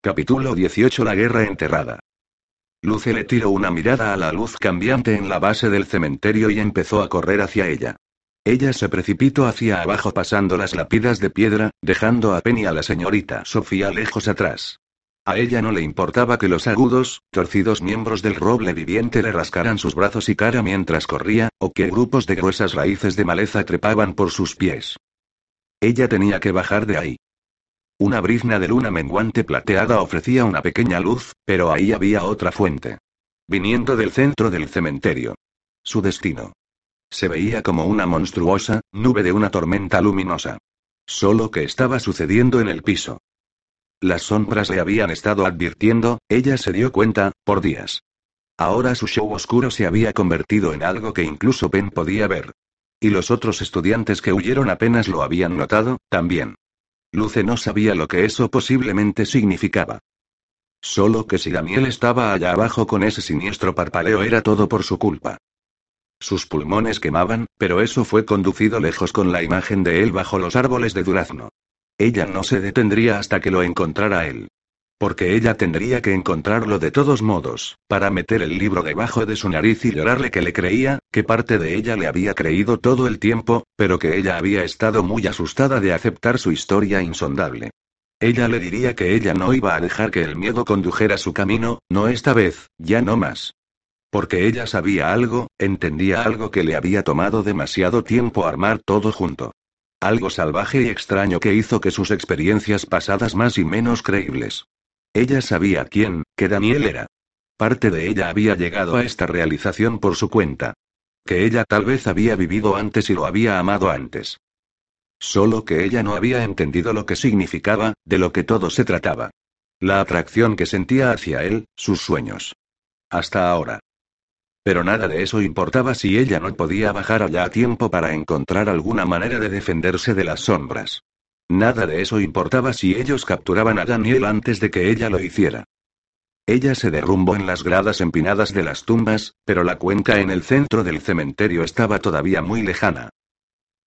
Capítulo 18 La guerra enterrada. Luce le tiró una mirada a la luz cambiante en la base del cementerio y empezó a correr hacia ella. Ella se precipitó hacia abajo pasando las lápidas de piedra, dejando a Penny a la señorita Sofía lejos atrás. A ella no le importaba que los agudos, torcidos miembros del roble viviente le rascaran sus brazos y cara mientras corría, o que grupos de gruesas raíces de maleza trepaban por sus pies. Ella tenía que bajar de ahí. Una brizna de luna menguante plateada ofrecía una pequeña luz, pero ahí había otra fuente. Viniendo del centro del cementerio. Su destino. Se veía como una monstruosa, nube de una tormenta luminosa. Solo que estaba sucediendo en el piso. Las sombras le habían estado advirtiendo, ella se dio cuenta, por días. Ahora su show oscuro se había convertido en algo que incluso Pen podía ver. Y los otros estudiantes que huyeron apenas lo habían notado, también. Luce no sabía lo que eso posiblemente significaba. Solo que si Daniel estaba allá abajo con ese siniestro parpaleo era todo por su culpa. Sus pulmones quemaban, pero eso fue conducido lejos con la imagen de él bajo los árboles de durazno. Ella no se detendría hasta que lo encontrara él. Porque ella tendría que encontrarlo de todos modos, para meter el libro debajo de su nariz y llorarle que le creía, que parte de ella le había creído todo el tiempo, pero que ella había estado muy asustada de aceptar su historia insondable. Ella le diría que ella no iba a dejar que el miedo condujera su camino, no esta vez, ya no más. Porque ella sabía algo, entendía algo que le había tomado demasiado tiempo armar todo junto. Algo salvaje y extraño que hizo que sus experiencias pasadas más y menos creíbles. Ella sabía quién, que Daniel era. Parte de ella había llegado a esta realización por su cuenta. Que ella tal vez había vivido antes y lo había amado antes. Solo que ella no había entendido lo que significaba, de lo que todo se trataba. La atracción que sentía hacia él, sus sueños. Hasta ahora. Pero nada de eso importaba si ella no podía bajar allá a tiempo para encontrar alguna manera de defenderse de las sombras. Nada de eso importaba si ellos capturaban a Daniel antes de que ella lo hiciera. Ella se derrumbó en las gradas empinadas de las tumbas, pero la cuenca en el centro del cementerio estaba todavía muy lejana.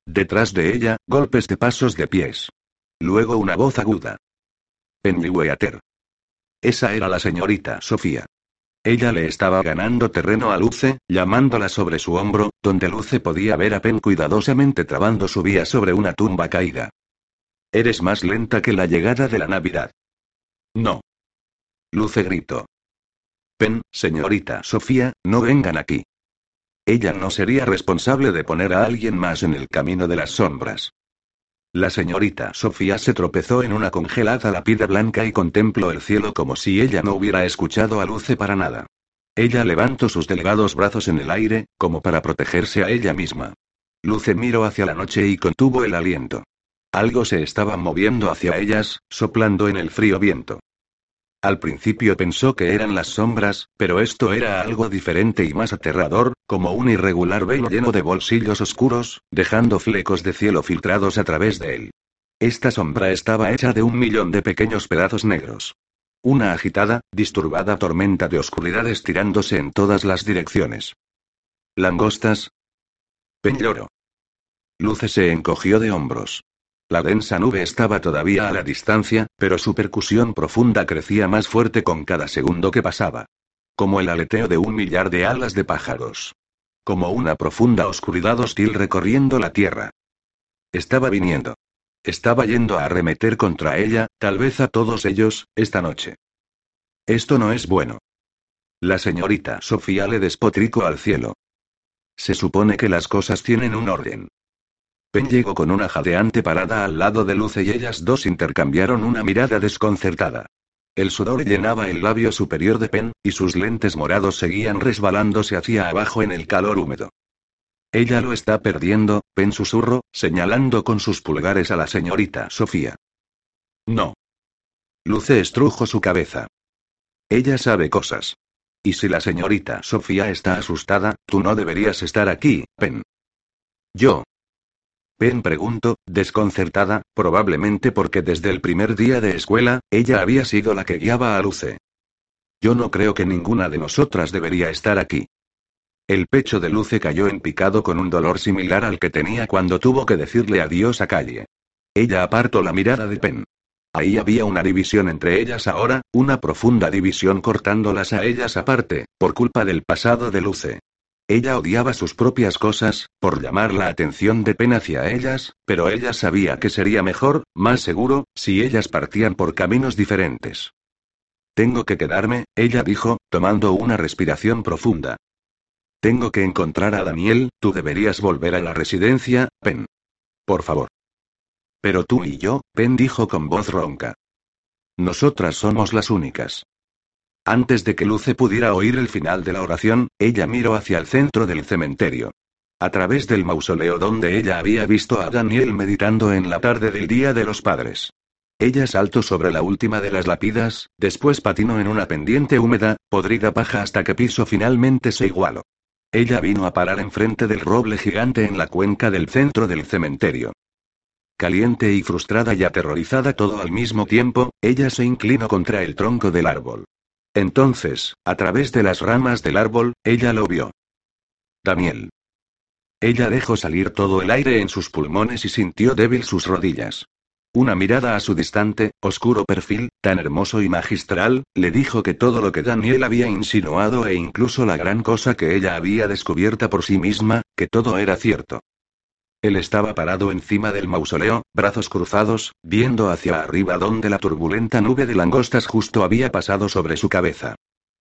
Detrás de ella, golpes de pasos de pies. Luego una voz aguda. Pennyweather. Esa era la señorita Sofía. Ella le estaba ganando terreno a Luce, llamándola sobre su hombro, donde Luce podía ver a Pen cuidadosamente trabando su vía sobre una tumba caída. Eres más lenta que la llegada de la Navidad. No. Luce gritó. Pen, señorita Sofía, no vengan aquí. Ella no sería responsable de poner a alguien más en el camino de las sombras. La señorita Sofía se tropezó en una congelada lápida blanca y contempló el cielo como si ella no hubiera escuchado a Luce para nada. Ella levantó sus delgados brazos en el aire, como para protegerse a ella misma. Luce miró hacia la noche y contuvo el aliento. Algo se estaba moviendo hacia ellas, soplando en el frío viento. Al principio pensó que eran las sombras, pero esto era algo diferente y más aterrador, como un irregular velo lleno de bolsillos oscuros, dejando flecos de cielo filtrados a través de él. Esta sombra estaba hecha de un millón de pequeños pedazos negros. Una agitada, disturbada tormenta de oscuridad estirándose en todas las direcciones. Langostas. Peñloro. Luce se encogió de hombros. La densa nube estaba todavía a la distancia, pero su percusión profunda crecía más fuerte con cada segundo que pasaba. Como el aleteo de un millar de alas de pájaros. Como una profunda oscuridad hostil recorriendo la tierra. Estaba viniendo. Estaba yendo a arremeter contra ella, tal vez a todos ellos, esta noche. Esto no es bueno. La señorita Sofía le despotricó al cielo. Se supone que las cosas tienen un orden. Pen llegó con una jadeante parada al lado de Luce y ellas dos intercambiaron una mirada desconcertada. El sudor llenaba el labio superior de Pen, y sus lentes morados seguían resbalándose hacia abajo en el calor húmedo. Ella lo está perdiendo, Pen susurró, señalando con sus pulgares a la señorita Sofía. No. Luce estrujo su cabeza. Ella sabe cosas. Y si la señorita Sofía está asustada, tú no deberías estar aquí, Pen. Yo, Pen preguntó, desconcertada, probablemente porque desde el primer día de escuela, ella había sido la que guiaba a Luce. Yo no creo que ninguna de nosotras debería estar aquí. El pecho de Luce cayó en picado con un dolor similar al que tenía cuando tuvo que decirle adiós a Calle. Ella apartó la mirada de Pen. Ahí había una división entre ellas ahora, una profunda división cortándolas a ellas aparte, por culpa del pasado de Luce. Ella odiaba sus propias cosas, por llamar la atención de pena hacia ellas, pero ella sabía que sería mejor, más seguro, si ellas partían por caminos diferentes. Tengo que quedarme, ella dijo, tomando una respiración profunda. Tengo que encontrar a Daniel, tú deberías volver a la residencia, Pen. Por favor. Pero tú y yo, Pen dijo con voz ronca. Nosotras somos las únicas. Antes de que Luce pudiera oír el final de la oración, ella miró hacia el centro del cementerio. A través del mausoleo donde ella había visto a Daniel meditando en la tarde del Día de los Padres. Ella saltó sobre la última de las lápidas, después patinó en una pendiente húmeda, podrida paja hasta que piso finalmente se igualó. Ella vino a parar enfrente del roble gigante en la cuenca del centro del cementerio. Caliente y frustrada y aterrorizada todo al mismo tiempo, ella se inclinó contra el tronco del árbol. Entonces, a través de las ramas del árbol, ella lo vio. Daniel. Ella dejó salir todo el aire en sus pulmones y sintió débil sus rodillas. Una mirada a su distante, oscuro perfil, tan hermoso y magistral, le dijo que todo lo que Daniel había insinuado e incluso la gran cosa que ella había descubierta por sí misma, que todo era cierto. Él estaba parado encima del mausoleo, brazos cruzados, viendo hacia arriba donde la turbulenta nube de langostas justo había pasado sobre su cabeza.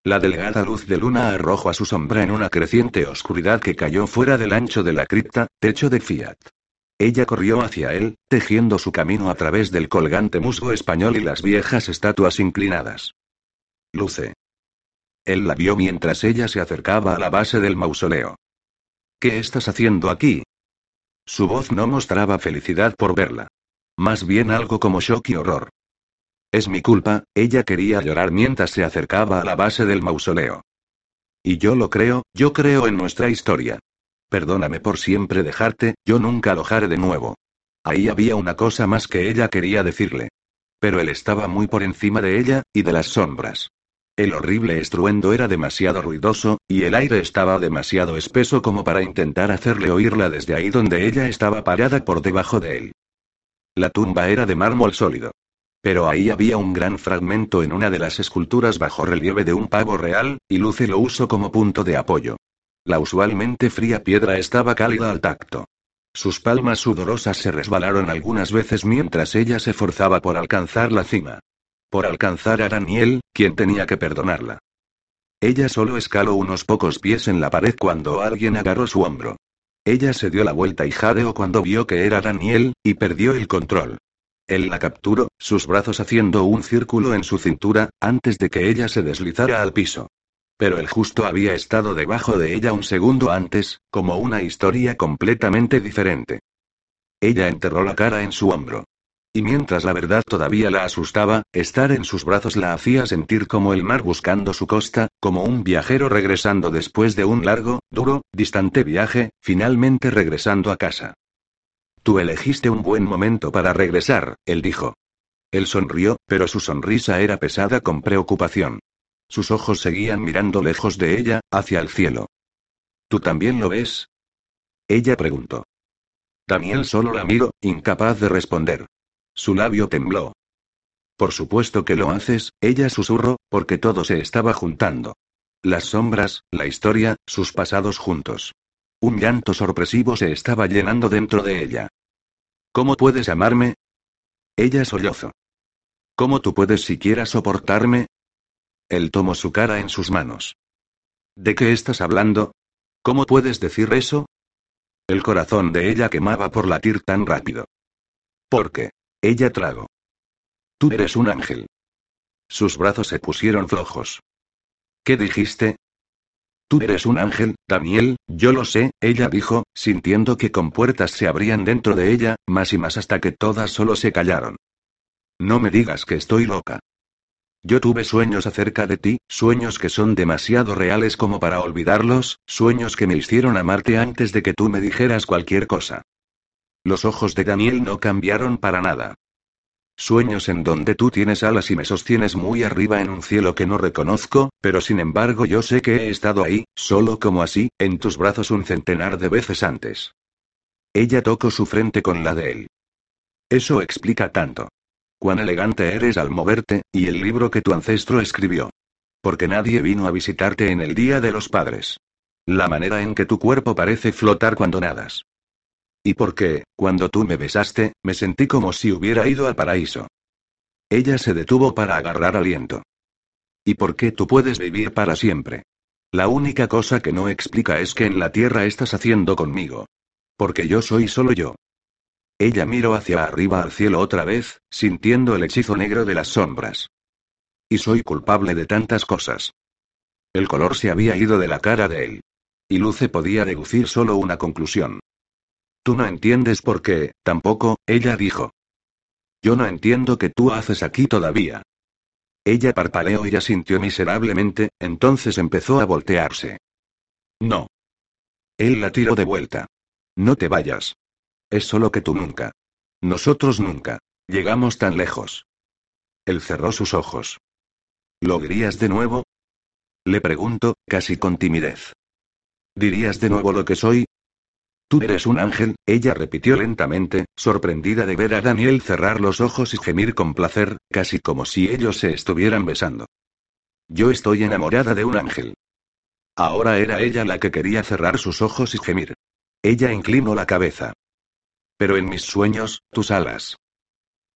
La delgada luz de luna arrojó a su sombra en una creciente oscuridad que cayó fuera del ancho de la cripta, techo de Fiat. Ella corrió hacia él, tejiendo su camino a través del colgante musgo español y las viejas estatuas inclinadas. Luce. Él la vio mientras ella se acercaba a la base del mausoleo. ¿Qué estás haciendo aquí? Su voz no mostraba felicidad por verla. Más bien algo como shock y horror. Es mi culpa, ella quería llorar mientras se acercaba a la base del mausoleo. Y yo lo creo, yo creo en nuestra historia. Perdóname por siempre dejarte, yo nunca alojaré de nuevo. Ahí había una cosa más que ella quería decirle. Pero él estaba muy por encima de ella, y de las sombras. El horrible estruendo era demasiado ruidoso, y el aire estaba demasiado espeso como para intentar hacerle oírla desde ahí donde ella estaba parada por debajo de él. La tumba era de mármol sólido. Pero ahí había un gran fragmento en una de las esculturas bajo relieve de un pavo real, y Luce lo usó como punto de apoyo. La usualmente fría piedra estaba cálida al tacto. Sus palmas sudorosas se resbalaron algunas veces mientras ella se forzaba por alcanzar la cima. Por alcanzar a Daniel, quien tenía que perdonarla. Ella solo escaló unos pocos pies en la pared cuando alguien agarró su hombro. Ella se dio la vuelta y jadeó cuando vio que era Daniel, y perdió el control. Él la capturó, sus brazos haciendo un círculo en su cintura, antes de que ella se deslizara al piso. Pero el justo había estado debajo de ella un segundo antes, como una historia completamente diferente. Ella enterró la cara en su hombro. Y mientras la verdad todavía la asustaba, estar en sus brazos la hacía sentir como el mar buscando su costa, como un viajero regresando después de un largo, duro, distante viaje, finalmente regresando a casa. Tú elegiste un buen momento para regresar, él dijo. Él sonrió, pero su sonrisa era pesada con preocupación. Sus ojos seguían mirando lejos de ella, hacia el cielo. ¿Tú también lo ves? Ella preguntó. Daniel solo la miró, incapaz de responder. Su labio tembló. Por supuesto que lo haces, ella susurró, porque todo se estaba juntando. Las sombras, la historia, sus pasados juntos. Un llanto sorpresivo se estaba llenando dentro de ella. ¿Cómo puedes amarme? Ella sollozó. ¿Cómo tú puedes siquiera soportarme? Él tomó su cara en sus manos. ¿De qué estás hablando? ¿Cómo puedes decir eso? El corazón de ella quemaba por latir tan rápido. ¿Por qué? Ella tragó. Tú eres un ángel. Sus brazos se pusieron flojos. ¿Qué dijiste? Tú eres un ángel, Daniel, yo lo sé, ella dijo, sintiendo que compuertas se abrían dentro de ella, más y más hasta que todas solo se callaron. No me digas que estoy loca. Yo tuve sueños acerca de ti, sueños que son demasiado reales como para olvidarlos, sueños que me hicieron amarte antes de que tú me dijeras cualquier cosa. Los ojos de Daniel no cambiaron para nada. Sueños en donde tú tienes alas y me sostienes muy arriba en un cielo que no reconozco, pero sin embargo yo sé que he estado ahí, solo como así, en tus brazos un centenar de veces antes. Ella tocó su frente con la de él. Eso explica tanto. cuán elegante eres al moverte, y el libro que tu ancestro escribió. Porque nadie vino a visitarte en el Día de los Padres. La manera en que tu cuerpo parece flotar cuando nadas. Y porque, cuando tú me besaste, me sentí como si hubiera ido al paraíso. Ella se detuvo para agarrar aliento. ¿Y por qué tú puedes vivir para siempre? La única cosa que no explica es que en la tierra estás haciendo conmigo. Porque yo soy solo yo. Ella miró hacia arriba al cielo otra vez, sintiendo el hechizo negro de las sombras. Y soy culpable de tantas cosas. El color se había ido de la cara de él. Y Luce podía deducir solo una conclusión. Tú no entiendes por qué, tampoco, ella dijo. Yo no entiendo qué tú haces aquí todavía. Ella parpadeó y asintió miserablemente, entonces empezó a voltearse. No. Él la tiró de vuelta. No te vayas. Es solo que tú nunca. Nosotros nunca. Llegamos tan lejos. Él cerró sus ojos. ¿Lo dirías de nuevo? Le pregunto, casi con timidez. ¿Dirías de nuevo lo que soy? Tú eres un ángel, ella repitió lentamente, sorprendida de ver a Daniel cerrar los ojos y gemir con placer, casi como si ellos se estuvieran besando. Yo estoy enamorada de un ángel. Ahora era ella la que quería cerrar sus ojos y gemir. Ella inclinó la cabeza. Pero en mis sueños, tus alas.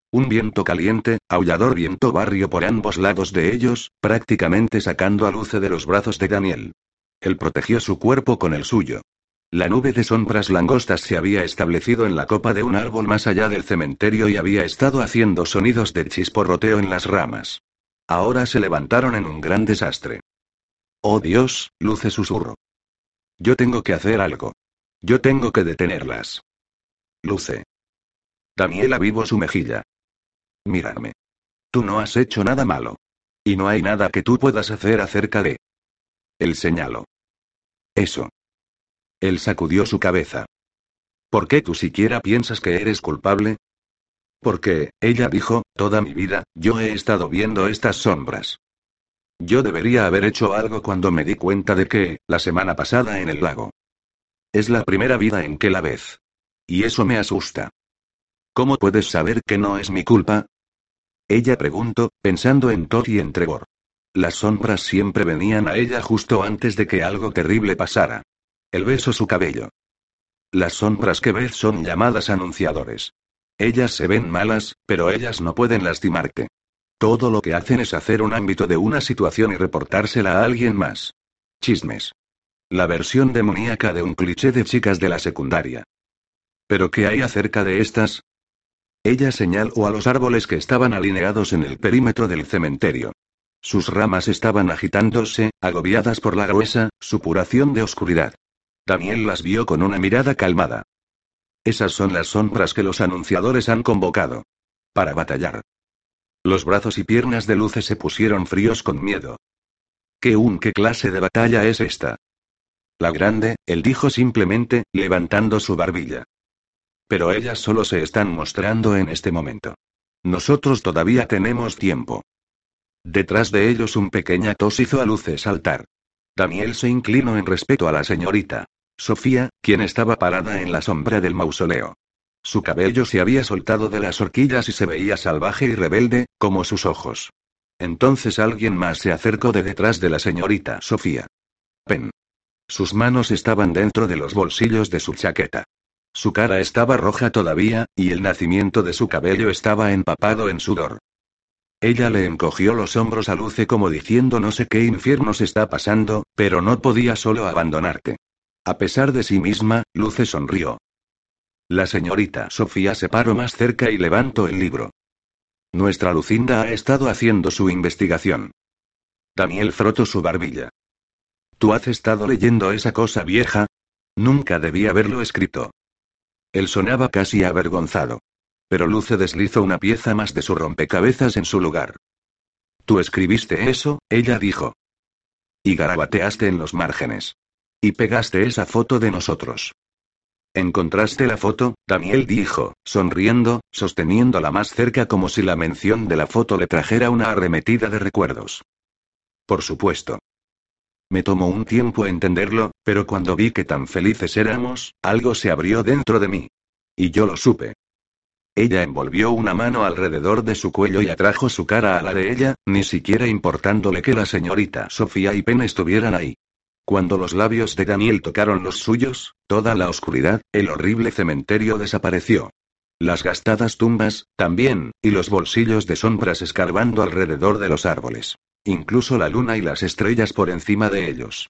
Un viento caliente, aullador viento barrio por ambos lados de ellos, prácticamente sacando a luce de los brazos de Daniel. Él protegió su cuerpo con el suyo. La nube de sombras langostas se había establecido en la copa de un árbol más allá del cementerio y había estado haciendo sonidos de chisporroteo en las ramas. Ahora se levantaron en un gran desastre. Oh Dios, Luce susurro. Yo tengo que hacer algo. Yo tengo que detenerlas. Luce. Daniela vivo su mejilla. Mírame. Tú no has hecho nada malo. Y no hay nada que tú puedas hacer acerca de. El señalo. Eso. Él sacudió su cabeza. ¿Por qué tú siquiera piensas que eres culpable? Porque, ella dijo, toda mi vida, yo he estado viendo estas sombras. Yo debería haber hecho algo cuando me di cuenta de que, la semana pasada en el lago. Es la primera vida en que la ves. Y eso me asusta. ¿Cómo puedes saber que no es mi culpa? Ella preguntó, pensando en Todd y en Trevor. Las sombras siempre venían a ella justo antes de que algo terrible pasara. El beso su cabello. Las sombras que ves son llamadas anunciadores. Ellas se ven malas, pero ellas no pueden lastimarte. Todo lo que hacen es hacer un ámbito de una situación y reportársela a alguien más. Chismes. La versión demoníaca de un cliché de chicas de la secundaria. ¿Pero qué hay acerca de estas? Ella señaló a los árboles que estaban alineados en el perímetro del cementerio. Sus ramas estaban agitándose, agobiadas por la gruesa supuración de oscuridad. Daniel las vio con una mirada calmada. Esas son las sombras que los anunciadores han convocado. Para batallar. Los brazos y piernas de Luce se pusieron fríos con miedo. ¿Qué un qué clase de batalla es esta? La grande, él dijo simplemente, levantando su barbilla. Pero ellas solo se están mostrando en este momento. Nosotros todavía tenemos tiempo. Detrás de ellos un pequeño tos hizo a Luce saltar. Daniel se inclinó en respeto a la señorita. Sofía, quien estaba parada en la sombra del mausoleo. Su cabello se había soltado de las horquillas y se veía salvaje y rebelde, como sus ojos. Entonces alguien más se acercó de detrás de la señorita Sofía. Pen. Sus manos estaban dentro de los bolsillos de su chaqueta. Su cara estaba roja todavía, y el nacimiento de su cabello estaba empapado en sudor. Ella le encogió los hombros a Luce como diciendo no sé qué infiernos está pasando, pero no podía solo abandonarte. A pesar de sí misma, Luce sonrió. La señorita Sofía se paró más cerca y levantó el libro. Nuestra Lucinda ha estado haciendo su investigación. Daniel frotó su barbilla. ¿Tú has estado leyendo esa cosa vieja? Nunca debí haberlo escrito. Él sonaba casi avergonzado. Pero Luce deslizó una pieza más de su rompecabezas en su lugar. ¿Tú escribiste eso? Ella dijo. Y garabateaste en los márgenes. Y pegaste esa foto de nosotros. ¿Encontraste la foto? Daniel dijo, sonriendo, sosteniéndola más cerca como si la mención de la foto le trajera una arremetida de recuerdos. Por supuesto. Me tomó un tiempo entenderlo, pero cuando vi que tan felices éramos, algo se abrió dentro de mí. Y yo lo supe. Ella envolvió una mano alrededor de su cuello y atrajo su cara a la de ella, ni siquiera importándole que la señorita Sofía y Pen estuvieran ahí. Cuando los labios de Daniel tocaron los suyos, toda la oscuridad, el horrible cementerio desapareció. Las gastadas tumbas, también, y los bolsillos de sombras escarbando alrededor de los árboles. Incluso la luna y las estrellas por encima de ellos.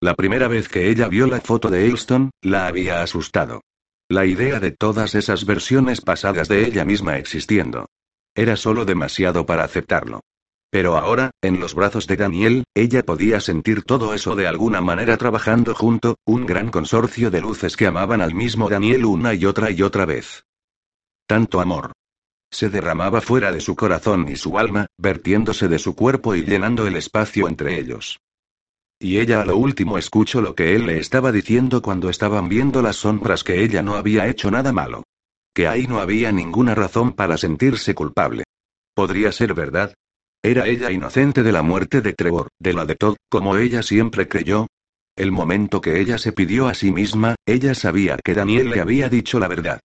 La primera vez que ella vio la foto de Elston, la había asustado. La idea de todas esas versiones pasadas de ella misma existiendo. Era solo demasiado para aceptarlo. Pero ahora, en los brazos de Daniel, ella podía sentir todo eso de alguna manera trabajando junto, un gran consorcio de luces que amaban al mismo Daniel una y otra y otra vez. Tanto amor. Se derramaba fuera de su corazón y su alma, vertiéndose de su cuerpo y llenando el espacio entre ellos. Y ella a lo último escuchó lo que él le estaba diciendo cuando estaban viendo las sombras que ella no había hecho nada malo. Que ahí no había ninguna razón para sentirse culpable. ¿Podría ser verdad? ¿Era ella inocente de la muerte de Trevor, de la de Todd, como ella siempre creyó? El momento que ella se pidió a sí misma, ella sabía que Daniel le había dicho la verdad.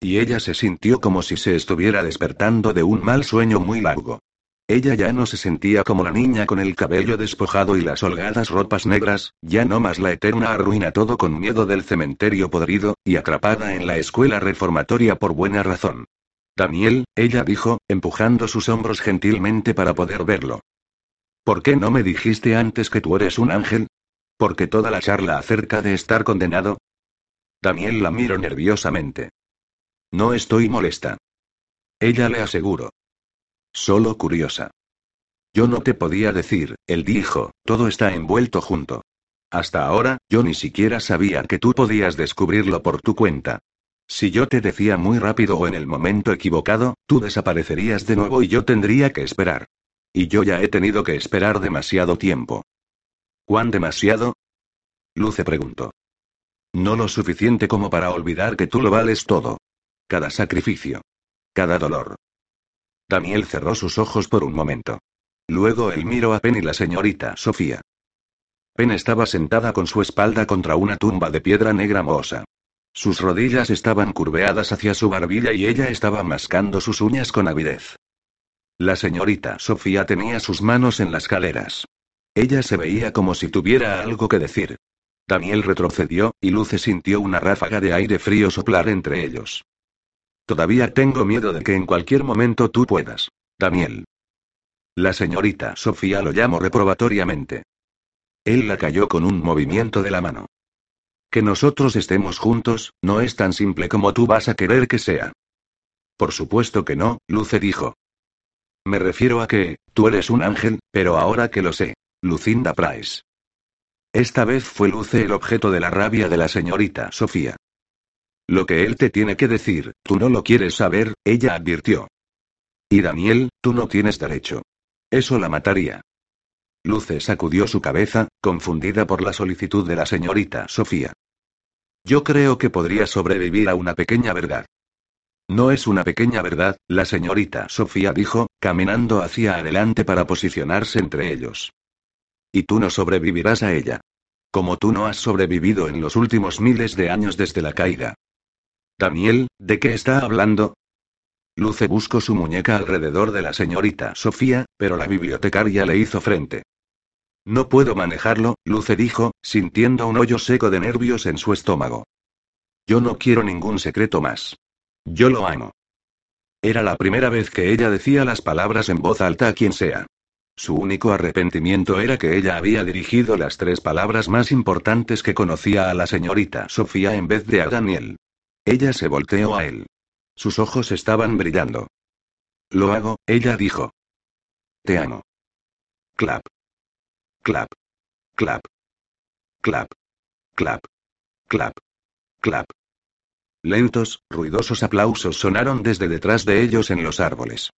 Y ella se sintió como si se estuviera despertando de un mal sueño muy largo. Ella ya no se sentía como la niña con el cabello despojado y las holgadas ropas negras, ya no más la eterna arruina todo con miedo del cementerio podrido, y atrapada en la escuela reformatoria por buena razón. Daniel, ella dijo, empujando sus hombros gentilmente para poder verlo. ¿Por qué no me dijiste antes que tú eres un ángel? ¿Porque toda la charla acerca de estar condenado? Daniel la miró nerviosamente. No estoy molesta. Ella le aseguró. Solo curiosa. Yo no te podía decir, él dijo, todo está envuelto junto. Hasta ahora, yo ni siquiera sabía que tú podías descubrirlo por tu cuenta. Si yo te decía muy rápido o en el momento equivocado, tú desaparecerías de nuevo y yo tendría que esperar. Y yo ya he tenido que esperar demasiado tiempo. ¿Cuán demasiado? Luce preguntó. No lo suficiente como para olvidar que tú lo vales todo. Cada sacrificio. Cada dolor. Daniel cerró sus ojos por un momento. Luego él miró a Pen y la señorita Sofía. Pen estaba sentada con su espalda contra una tumba de piedra negra mohosa. Sus rodillas estaban curveadas hacia su barbilla y ella estaba mascando sus uñas con avidez. La señorita Sofía tenía sus manos en las caleras. Ella se veía como si tuviera algo que decir. Daniel retrocedió, y Luce sintió una ráfaga de aire frío soplar entre ellos. Todavía tengo miedo de que en cualquier momento tú puedas. Daniel. La señorita Sofía lo llamó reprobatoriamente. Él la cayó con un movimiento de la mano. Que nosotros estemos juntos, no es tan simple como tú vas a querer que sea. Por supuesto que no, Luce dijo. Me refiero a que, tú eres un ángel, pero ahora que lo sé. Lucinda Price. Esta vez fue Luce el objeto de la rabia de la señorita Sofía. Lo que él te tiene que decir, tú no lo quieres saber, ella advirtió. Y Daniel, tú no tienes derecho. Eso la mataría. Luce sacudió su cabeza, confundida por la solicitud de la señorita Sofía. Yo creo que podría sobrevivir a una pequeña verdad. No es una pequeña verdad, la señorita Sofía dijo, caminando hacia adelante para posicionarse entre ellos. Y tú no sobrevivirás a ella. Como tú no has sobrevivido en los últimos miles de años desde la caída. Daniel, ¿de qué está hablando? Luce buscó su muñeca alrededor de la señorita Sofía, pero la bibliotecaria le hizo frente. No puedo manejarlo, Luce dijo, sintiendo un hoyo seco de nervios en su estómago. Yo no quiero ningún secreto más. Yo lo amo. Era la primera vez que ella decía las palabras en voz alta a quien sea. Su único arrepentimiento era que ella había dirigido las tres palabras más importantes que conocía a la señorita Sofía en vez de a Daniel. Ella se volteó a él. Sus ojos estaban brillando. Lo hago, ella dijo. Te amo. Clap. Clap. Clap. Clap. Clap. Clap. Clap. Lentos, ruidosos aplausos sonaron desde detrás de ellos en los árboles.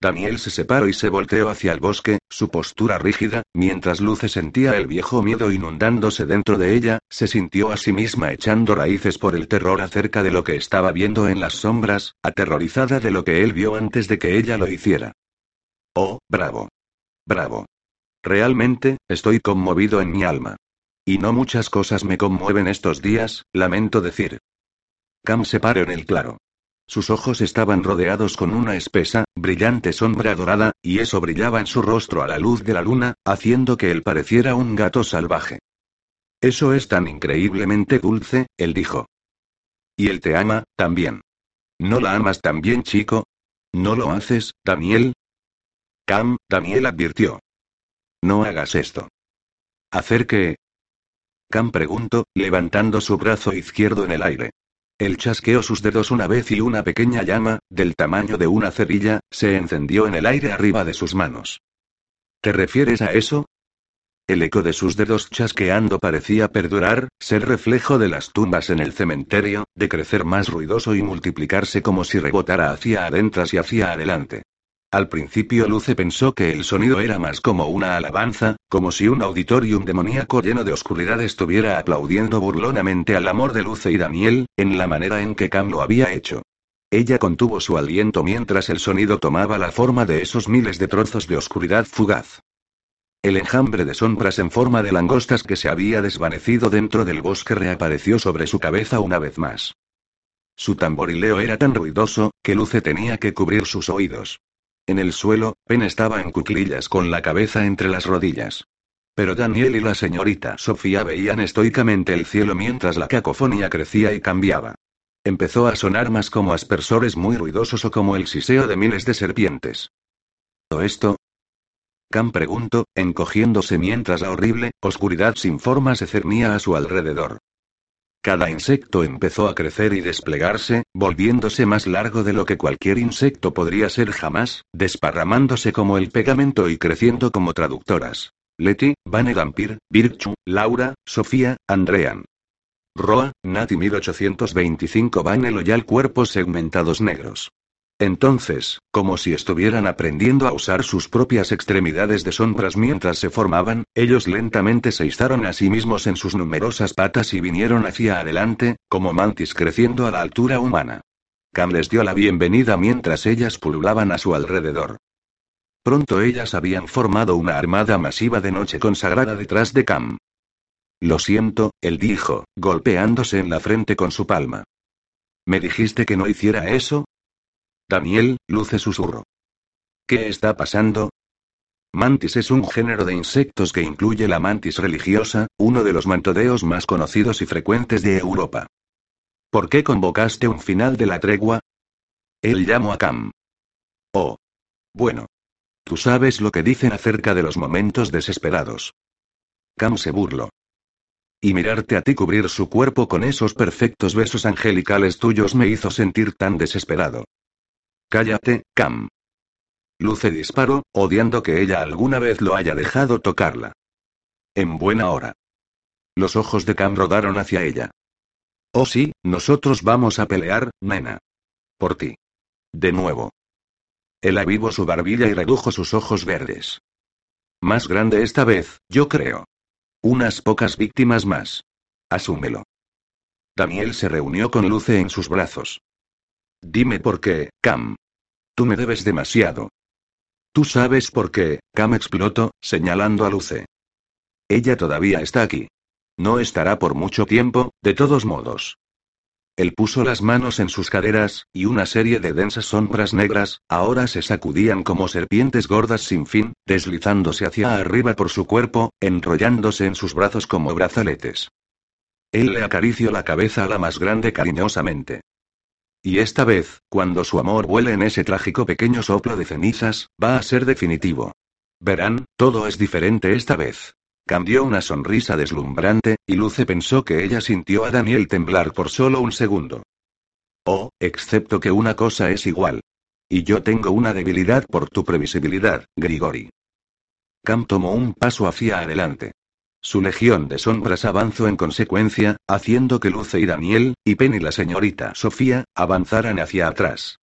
Daniel se separó y se volteó hacia el bosque, su postura rígida, mientras Luce sentía el viejo miedo inundándose dentro de ella, se sintió a sí misma echando raíces por el terror acerca de lo que estaba viendo en las sombras, aterrorizada de lo que él vio antes de que ella lo hiciera. Oh, bravo. Bravo. Realmente, estoy conmovido en mi alma. Y no muchas cosas me conmueven estos días, lamento decir. Cam se paró en el claro. Sus ojos estaban rodeados con una espesa, brillante sombra dorada, y eso brillaba en su rostro a la luz de la luna, haciendo que él pareciera un gato salvaje. Eso es tan increíblemente dulce, él dijo. Y él te ama, también. ¿No la amas también, chico? ¿No lo haces, Daniel? Cam, Daniel advirtió. No hagas esto. ¿Hacer qué? Cam preguntó, levantando su brazo izquierdo en el aire. Él chasqueó sus dedos una vez y una pequeña llama, del tamaño de una cerilla, se encendió en el aire arriba de sus manos. ¿Te refieres a eso? El eco de sus dedos chasqueando parecía perdurar, ser reflejo de las tumbas en el cementerio, de crecer más ruidoso y multiplicarse como si rebotara hacia adentro y hacia adelante. Al principio Luce pensó que el sonido era más como una alabanza, como si un auditorium demoníaco lleno de oscuridad estuviera aplaudiendo burlonamente al amor de Luce y Daniel, en la manera en que Cam lo había hecho. Ella contuvo su aliento mientras el sonido tomaba la forma de esos miles de trozos de oscuridad fugaz. El enjambre de sombras en forma de langostas que se había desvanecido dentro del bosque reapareció sobre su cabeza una vez más. Su tamborileo era tan ruidoso, que Luce tenía que cubrir sus oídos. En el suelo, Pen estaba en cuclillas con la cabeza entre las rodillas. Pero Daniel y la señorita Sofía veían estoicamente el cielo mientras la cacofonía crecía y cambiaba. Empezó a sonar más como aspersores muy ruidosos o como el siseo de miles de serpientes. ¿O esto? Cam preguntó, encogiéndose mientras la horrible, oscuridad sin forma se cernía a su alrededor. Cada insecto empezó a crecer y desplegarse, volviéndose más largo de lo que cualquier insecto podría ser jamás, desparramándose como el pegamento y creciendo como traductoras. Leti, Vane Dampir, Virchu, Laura, Sofía, Andrean. Roa, Nati 1825 Vane Loyal Cuerpos segmentados negros. Entonces, como si estuvieran aprendiendo a usar sus propias extremidades de sombras mientras se formaban, ellos lentamente se izaron a sí mismos en sus numerosas patas y vinieron hacia adelante, como mantis creciendo a la altura humana. Cam les dio la bienvenida mientras ellas pululaban a su alrededor. Pronto ellas habían formado una armada masiva de noche consagrada detrás de Cam. Lo siento, él dijo, golpeándose en la frente con su palma. ¿Me dijiste que no hiciera eso? Daniel, Luce susurro. ¿Qué está pasando? Mantis es un género de insectos que incluye la mantis religiosa, uno de los mantodeos más conocidos y frecuentes de Europa. ¿Por qué convocaste un final de la tregua? Él llamó a Cam. Oh. Bueno. Tú sabes lo que dicen acerca de los momentos desesperados. Cam se burló. Y mirarte a ti cubrir su cuerpo con esos perfectos besos angelicales tuyos me hizo sentir tan desesperado. Cállate, Cam. Luce disparó, odiando que ella alguna vez lo haya dejado tocarla. En buena hora. Los ojos de Cam rodaron hacia ella. Oh sí, nosotros vamos a pelear, nena. Por ti. De nuevo. Él avivó su barbilla y redujo sus ojos verdes. Más grande esta vez, yo creo. Unas pocas víctimas más. Asúmelo. Daniel se reunió con Luce en sus brazos. Dime por qué, Cam. Tú me debes demasiado. Tú sabes por qué, Cam explotó, señalando a Luce. Ella todavía está aquí. No estará por mucho tiempo, de todos modos. Él puso las manos en sus caderas, y una serie de densas sombras negras, ahora se sacudían como serpientes gordas sin fin, deslizándose hacia arriba por su cuerpo, enrollándose en sus brazos como brazaletes. Él le acarició la cabeza a la más grande cariñosamente. Y esta vez, cuando su amor vuele en ese trágico pequeño soplo de cenizas, va a ser definitivo. Verán, todo es diferente esta vez. Cambió una sonrisa deslumbrante, y Luce pensó que ella sintió a Daniel temblar por solo un segundo. Oh, excepto que una cosa es igual. Y yo tengo una debilidad por tu previsibilidad, Grigori. Cam tomó un paso hacia adelante. Su legión de sombras avanzó en consecuencia, haciendo que Luce y Daniel, y Penny y la señorita Sofía, avanzaran hacia atrás.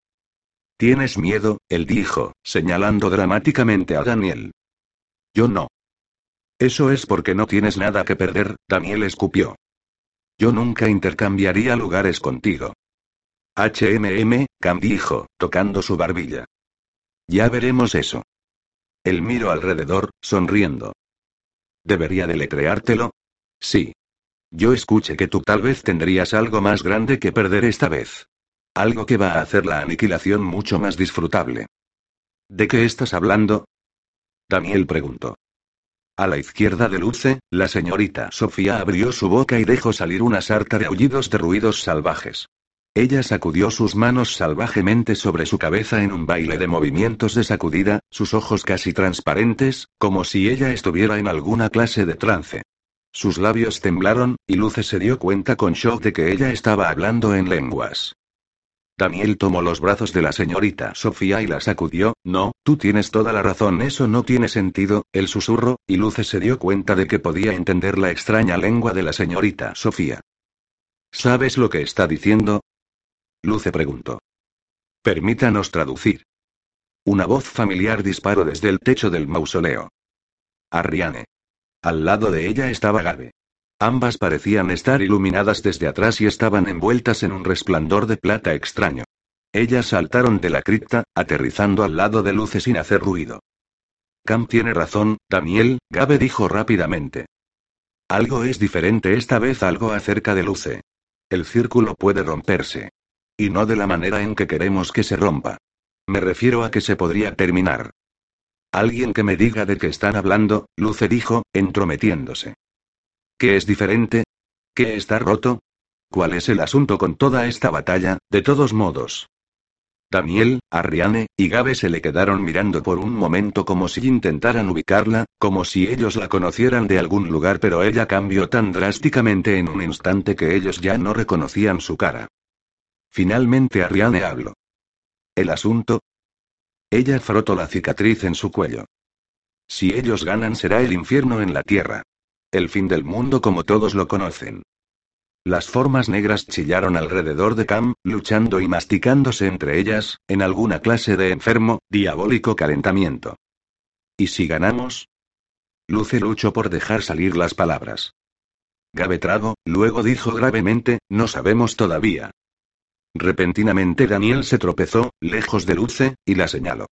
¿Tienes miedo? Él dijo, señalando dramáticamente a Daniel. Yo no. Eso es porque no tienes nada que perder, Daniel escupió. Yo nunca intercambiaría lugares contigo. HMM, Cam dijo, tocando su barbilla. Ya veremos eso. Él miró alrededor, sonriendo. ¿Debería deletreártelo? Sí. Yo escuché que tú tal vez tendrías algo más grande que perder esta vez. Algo que va a hacer la aniquilación mucho más disfrutable. ¿De qué estás hablando? Daniel preguntó. A la izquierda de Luce, la señorita Sofía abrió su boca y dejó salir una sarta de aullidos de ruidos salvajes. Ella sacudió sus manos salvajemente sobre su cabeza en un baile de movimientos de sacudida, sus ojos casi transparentes, como si ella estuviera en alguna clase de trance. Sus labios temblaron, y Luce se dio cuenta con shock de que ella estaba hablando en lenguas. Daniel tomó los brazos de la señorita Sofía y la sacudió, no, tú tienes toda la razón, eso no tiene sentido, el susurro, y Luce se dio cuenta de que podía entender la extraña lengua de la señorita Sofía. ¿Sabes lo que está diciendo? Luce preguntó. Permítanos traducir. Una voz familiar disparó desde el techo del mausoleo. Arriane. Al lado de ella estaba Gabe. Ambas parecían estar iluminadas desde atrás y estaban envueltas en un resplandor de plata extraño. Ellas saltaron de la cripta, aterrizando al lado de Luce sin hacer ruido. Cam tiene razón, Daniel, Gabe dijo rápidamente. Algo es diferente esta vez, algo acerca de Luce. El círculo puede romperse. Y no de la manera en que queremos que se rompa. Me refiero a que se podría terminar. Alguien que me diga de qué están hablando, Luce dijo, entrometiéndose. ¿Qué es diferente? ¿Qué está roto? ¿Cuál es el asunto con toda esta batalla, de todos modos? Daniel, Arriane, y Gabe se le quedaron mirando por un momento como si intentaran ubicarla, como si ellos la conocieran de algún lugar, pero ella cambió tan drásticamente en un instante que ellos ya no reconocían su cara. Finalmente Ariane habló. ¿El asunto? Ella frotó la cicatriz en su cuello. Si ellos ganan será el infierno en la tierra. El fin del mundo como todos lo conocen. Las formas negras chillaron alrededor de Cam, luchando y masticándose entre ellas, en alguna clase de enfermo, diabólico calentamiento. ¿Y si ganamos? Luce luchó por dejar salir las palabras. Gabe trago, luego dijo gravemente, no sabemos todavía. Repentinamente Daniel se tropezó, lejos de Luce, y la señaló.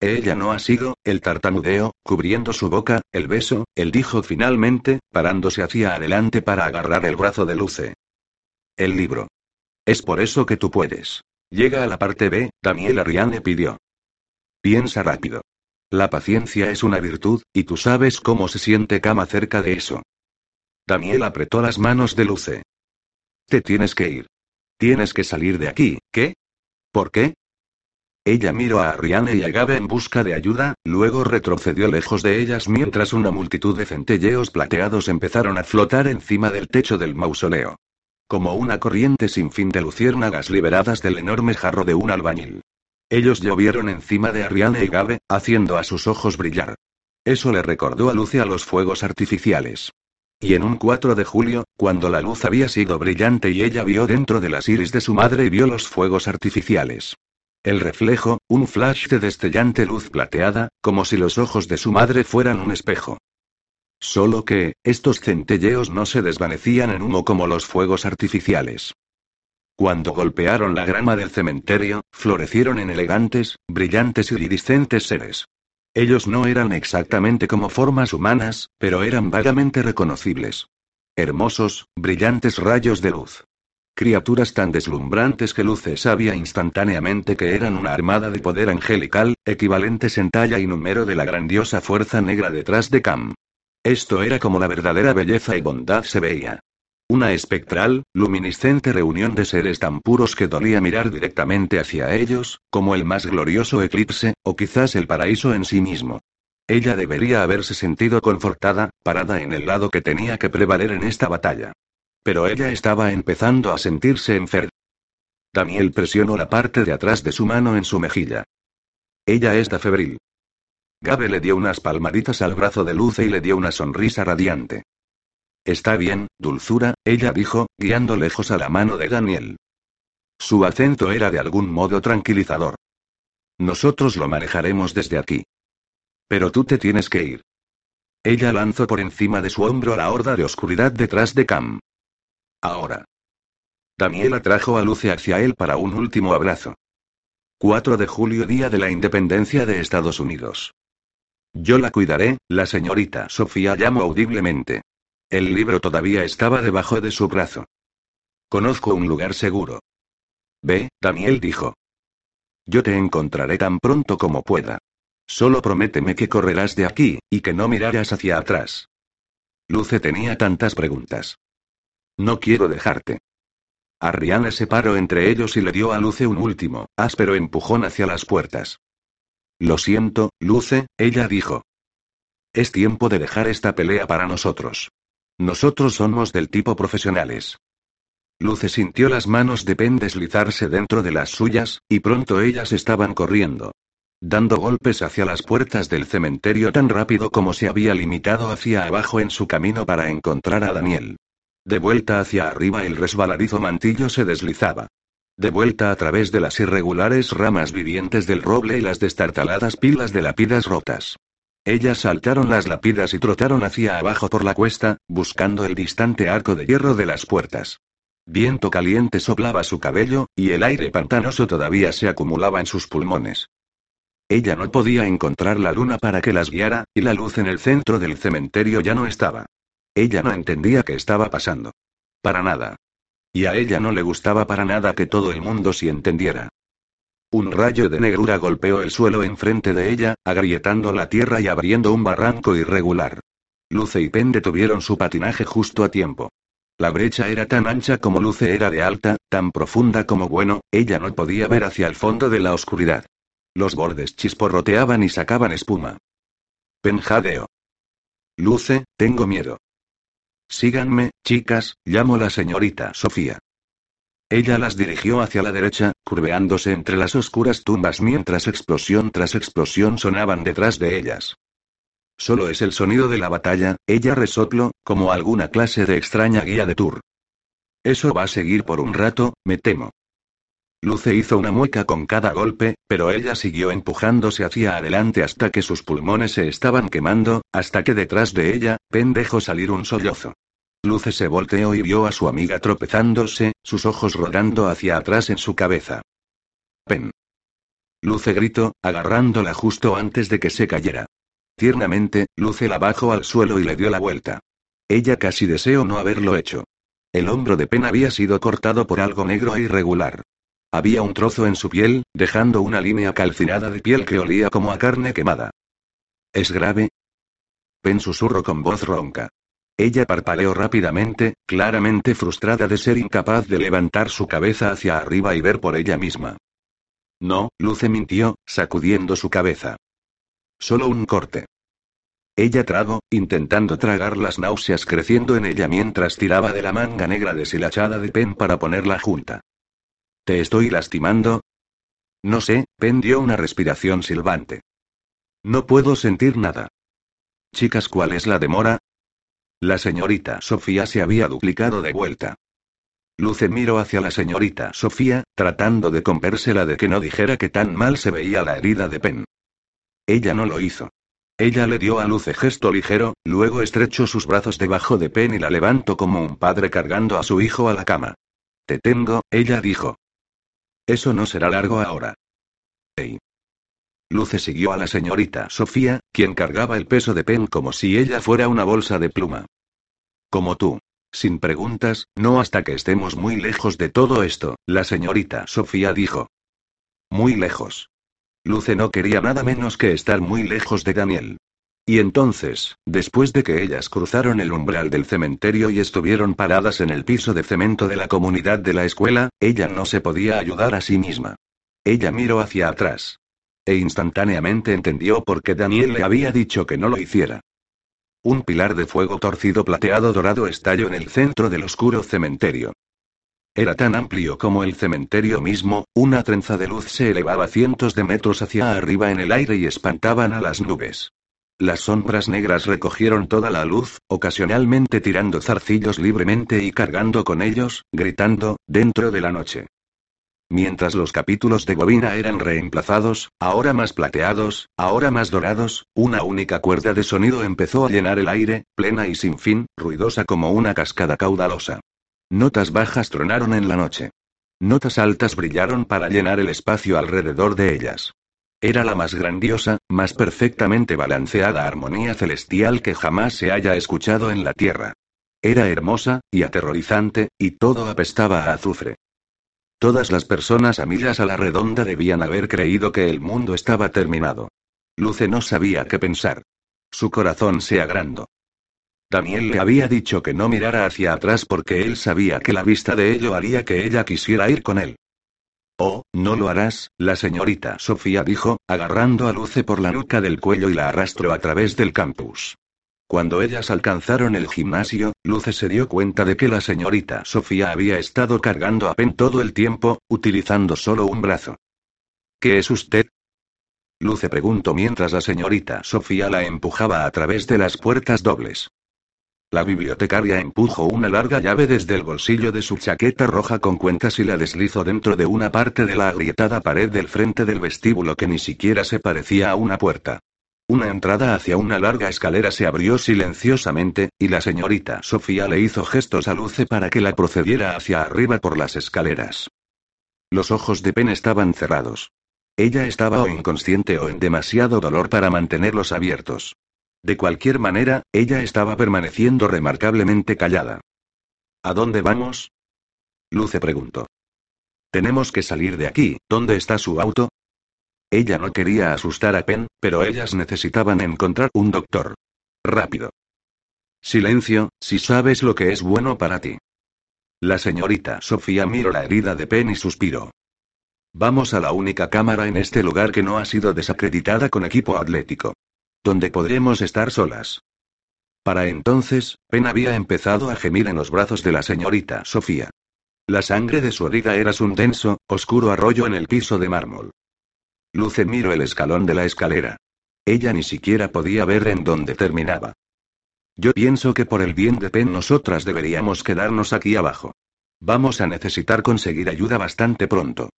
Ella no ha sido, el tartamudeo, cubriendo su boca, el beso, él dijo finalmente, parándose hacia adelante para agarrar el brazo de Luce. El libro. Es por eso que tú puedes. Llega a la parte B, Daniel Ariane pidió. Piensa rápido. La paciencia es una virtud, y tú sabes cómo se siente cama cerca de eso. Daniel apretó las manos de Luce. Te tienes que ir. Tienes que salir de aquí, ¿qué? ¿Por qué? Ella miró a Ariane y a Gabe en busca de ayuda, luego retrocedió lejos de ellas mientras una multitud de centelleos plateados empezaron a flotar encima del techo del mausoleo. Como una corriente sin fin de luciérnagas liberadas del enorme jarro de un albañil. Ellos llovieron encima de Ariane y Gabe, haciendo a sus ojos brillar. Eso le recordó a Luce a los fuegos artificiales. Y en un 4 de julio, cuando la luz había sido brillante y ella vio dentro de las iris de su madre y vio los fuegos artificiales. El reflejo, un flash de destellante luz plateada, como si los ojos de su madre fueran un espejo. Solo que, estos centelleos no se desvanecían en humo como los fuegos artificiales. Cuando golpearon la grama del cementerio, florecieron en elegantes, brillantes y iridiscentes seres. Ellos no eran exactamente como formas humanas, pero eran vagamente reconocibles. Hermosos, brillantes rayos de luz. Criaturas tan deslumbrantes que Luce sabía instantáneamente que eran una armada de poder angelical, equivalentes en talla y número de la grandiosa fuerza negra detrás de Cam. Esto era como la verdadera belleza y bondad se veía. Una espectral, luminiscente reunión de seres tan puros que dolía mirar directamente hacia ellos, como el más glorioso eclipse, o quizás el paraíso en sí mismo. Ella debería haberse sentido confortada, parada en el lado que tenía que prevaler en esta batalla. Pero ella estaba empezando a sentirse enferma. Daniel presionó la parte de atrás de su mano en su mejilla. Ella está febril. Gabe le dio unas palmaditas al brazo de Luce y le dio una sonrisa radiante. Está bien, dulzura, ella dijo, guiando lejos a la mano de Daniel. Su acento era de algún modo tranquilizador. Nosotros lo manejaremos desde aquí. Pero tú te tienes que ir. Ella lanzó por encima de su hombro la horda de oscuridad detrás de Cam. Ahora. Daniel atrajo a Luce hacia él para un último abrazo. 4 de julio, día de la independencia de Estados Unidos. Yo la cuidaré, la señorita Sofía llamó audiblemente. El libro todavía estaba debajo de su brazo. Conozco un lugar seguro. Ve, Daniel dijo. Yo te encontraré tan pronto como pueda. Solo prométeme que correrás de aquí, y que no mirarás hacia atrás. Luce tenía tantas preguntas. No quiero dejarte. Arriane se paró entre ellos y le dio a Luce un último, áspero empujón hacia las puertas. Lo siento, Luce, ella dijo. Es tiempo de dejar esta pelea para nosotros. Nosotros somos del tipo profesionales. Luce sintió las manos de Pen deslizarse dentro de las suyas, y pronto ellas estaban corriendo. Dando golpes hacia las puertas del cementerio tan rápido como se había limitado hacia abajo en su camino para encontrar a Daniel. De vuelta hacia arriba el resbaladizo mantillo se deslizaba. De vuelta a través de las irregulares ramas vivientes del roble y las destartaladas pilas de lápidas rotas. Ellas saltaron las lápidas y trotaron hacia abajo por la cuesta, buscando el distante arco de hierro de las puertas. Viento caliente soplaba su cabello, y el aire pantanoso todavía se acumulaba en sus pulmones. Ella no podía encontrar la luna para que las guiara, y la luz en el centro del cementerio ya no estaba. Ella no entendía qué estaba pasando. Para nada. Y a ella no le gustaba para nada que todo el mundo sí entendiera. Un rayo de negrura golpeó el suelo enfrente de ella, agrietando la tierra y abriendo un barranco irregular. Luce y Pen detuvieron su patinaje justo a tiempo. La brecha era tan ancha como Luce era de alta, tan profunda como bueno, ella no podía ver hacia el fondo de la oscuridad. Los bordes chisporroteaban y sacaban espuma. Penjadeo. Luce, tengo miedo. Síganme, chicas, llamo la señorita Sofía. Ella las dirigió hacia la derecha, curveándose entre las oscuras tumbas mientras explosión tras explosión sonaban detrás de ellas. Solo es el sonido de la batalla, ella resopló, como alguna clase de extraña guía de tour. Eso va a seguir por un rato, me temo. Luce hizo una mueca con cada golpe, pero ella siguió empujándose hacia adelante hasta que sus pulmones se estaban quemando, hasta que detrás de ella, Pen dejó salir un sollozo. Luce se volteó y vio a su amiga tropezándose, sus ojos rodando hacia atrás en su cabeza. Pen. Luce gritó, agarrándola justo antes de que se cayera. Tiernamente, Luce la bajó al suelo y le dio la vuelta. Ella casi deseó no haberlo hecho. El hombro de Pen había sido cortado por algo negro e irregular. Había un trozo en su piel, dejando una línea calcinada de piel que olía como a carne quemada. ¿Es grave? Pen susurró con voz ronca. Ella parpadeó rápidamente, claramente frustrada de ser incapaz de levantar su cabeza hacia arriba y ver por ella misma. No, Luce mintió, sacudiendo su cabeza. Solo un corte. Ella tragó, intentando tragar las náuseas creciendo en ella mientras tiraba de la manga negra deshilachada de Pen para ponerla junta. ¿Te estoy lastimando? No sé, Pen dio una respiración silbante. No puedo sentir nada. Chicas, ¿cuál es la demora? La señorita Sofía se había duplicado de vuelta. Luce miró hacia la señorita Sofía, tratando de convérsela de que no dijera que tan mal se veía la herida de Pen. Ella no lo hizo. Ella le dio a Luce gesto ligero, luego estrechó sus brazos debajo de Pen y la levantó como un padre cargando a su hijo a la cama. Te tengo, ella dijo. Eso no será largo ahora. Luce siguió a la señorita Sofía, quien cargaba el peso de Pen como si ella fuera una bolsa de pluma. Como tú. Sin preguntas, no hasta que estemos muy lejos de todo esto, la señorita Sofía dijo. Muy lejos. Luce no quería nada menos que estar muy lejos de Daniel. Y entonces, después de que ellas cruzaron el umbral del cementerio y estuvieron paradas en el piso de cemento de la comunidad de la escuela, ella no se podía ayudar a sí misma. Ella miró hacia atrás. E instantáneamente entendió por qué Daniel le había dicho que no lo hiciera. Un pilar de fuego torcido plateado dorado estalló en el centro del oscuro cementerio. Era tan amplio como el cementerio mismo, una trenza de luz se elevaba cientos de metros hacia arriba en el aire y espantaban a las nubes. Las sombras negras recogieron toda la luz, ocasionalmente tirando zarcillos libremente y cargando con ellos, gritando, dentro de la noche. Mientras los capítulos de bobina eran reemplazados, ahora más plateados, ahora más dorados, una única cuerda de sonido empezó a llenar el aire, plena y sin fin, ruidosa como una cascada caudalosa. Notas bajas tronaron en la noche. Notas altas brillaron para llenar el espacio alrededor de ellas. Era la más grandiosa, más perfectamente balanceada armonía celestial que jamás se haya escuchado en la tierra. Era hermosa, y aterrorizante, y todo apestaba a azufre. Todas las personas a millas a la redonda debían haber creído que el mundo estaba terminado. Luce no sabía qué pensar. Su corazón se agrandó. Daniel le había dicho que no mirara hacia atrás porque él sabía que la vista de ello haría que ella quisiera ir con él. Oh, no lo harás, la señorita Sofía dijo, agarrando a Luce por la nuca del cuello y la arrastró a través del campus. Cuando ellas alcanzaron el gimnasio, Luce se dio cuenta de que la señorita Sofía había estado cargando a Pen todo el tiempo, utilizando solo un brazo. ¿Qué es usted? Luce preguntó mientras la señorita Sofía la empujaba a través de las puertas dobles. La bibliotecaria empujó una larga llave desde el bolsillo de su chaqueta roja con cuentas y la deslizó dentro de una parte de la agrietada pared del frente del vestíbulo que ni siquiera se parecía a una puerta. Una entrada hacia una larga escalera se abrió silenciosamente, y la señorita Sofía le hizo gestos a Luce para que la procediera hacia arriba por las escaleras. Los ojos de Pen estaban cerrados. Ella estaba o inconsciente o en demasiado dolor para mantenerlos abiertos. De cualquier manera, ella estaba permaneciendo remarcablemente callada. ¿A dónde vamos? Luce preguntó. Tenemos que salir de aquí, ¿dónde está su auto? Ella no quería asustar a Pen, pero ellas necesitaban encontrar un doctor. Rápido. Silencio, si sabes lo que es bueno para ti. La señorita Sofía miró la herida de Pen y suspiró. Vamos a la única cámara en este lugar que no ha sido desacreditada con equipo atlético donde podremos estar solas. Para entonces, Pen había empezado a gemir en los brazos de la señorita Sofía. La sangre de su herida era un denso, oscuro arroyo en el piso de mármol. Luce miró el escalón de la escalera. Ella ni siquiera podía ver en dónde terminaba. Yo pienso que por el bien de Pen nosotras deberíamos quedarnos aquí abajo. Vamos a necesitar conseguir ayuda bastante pronto.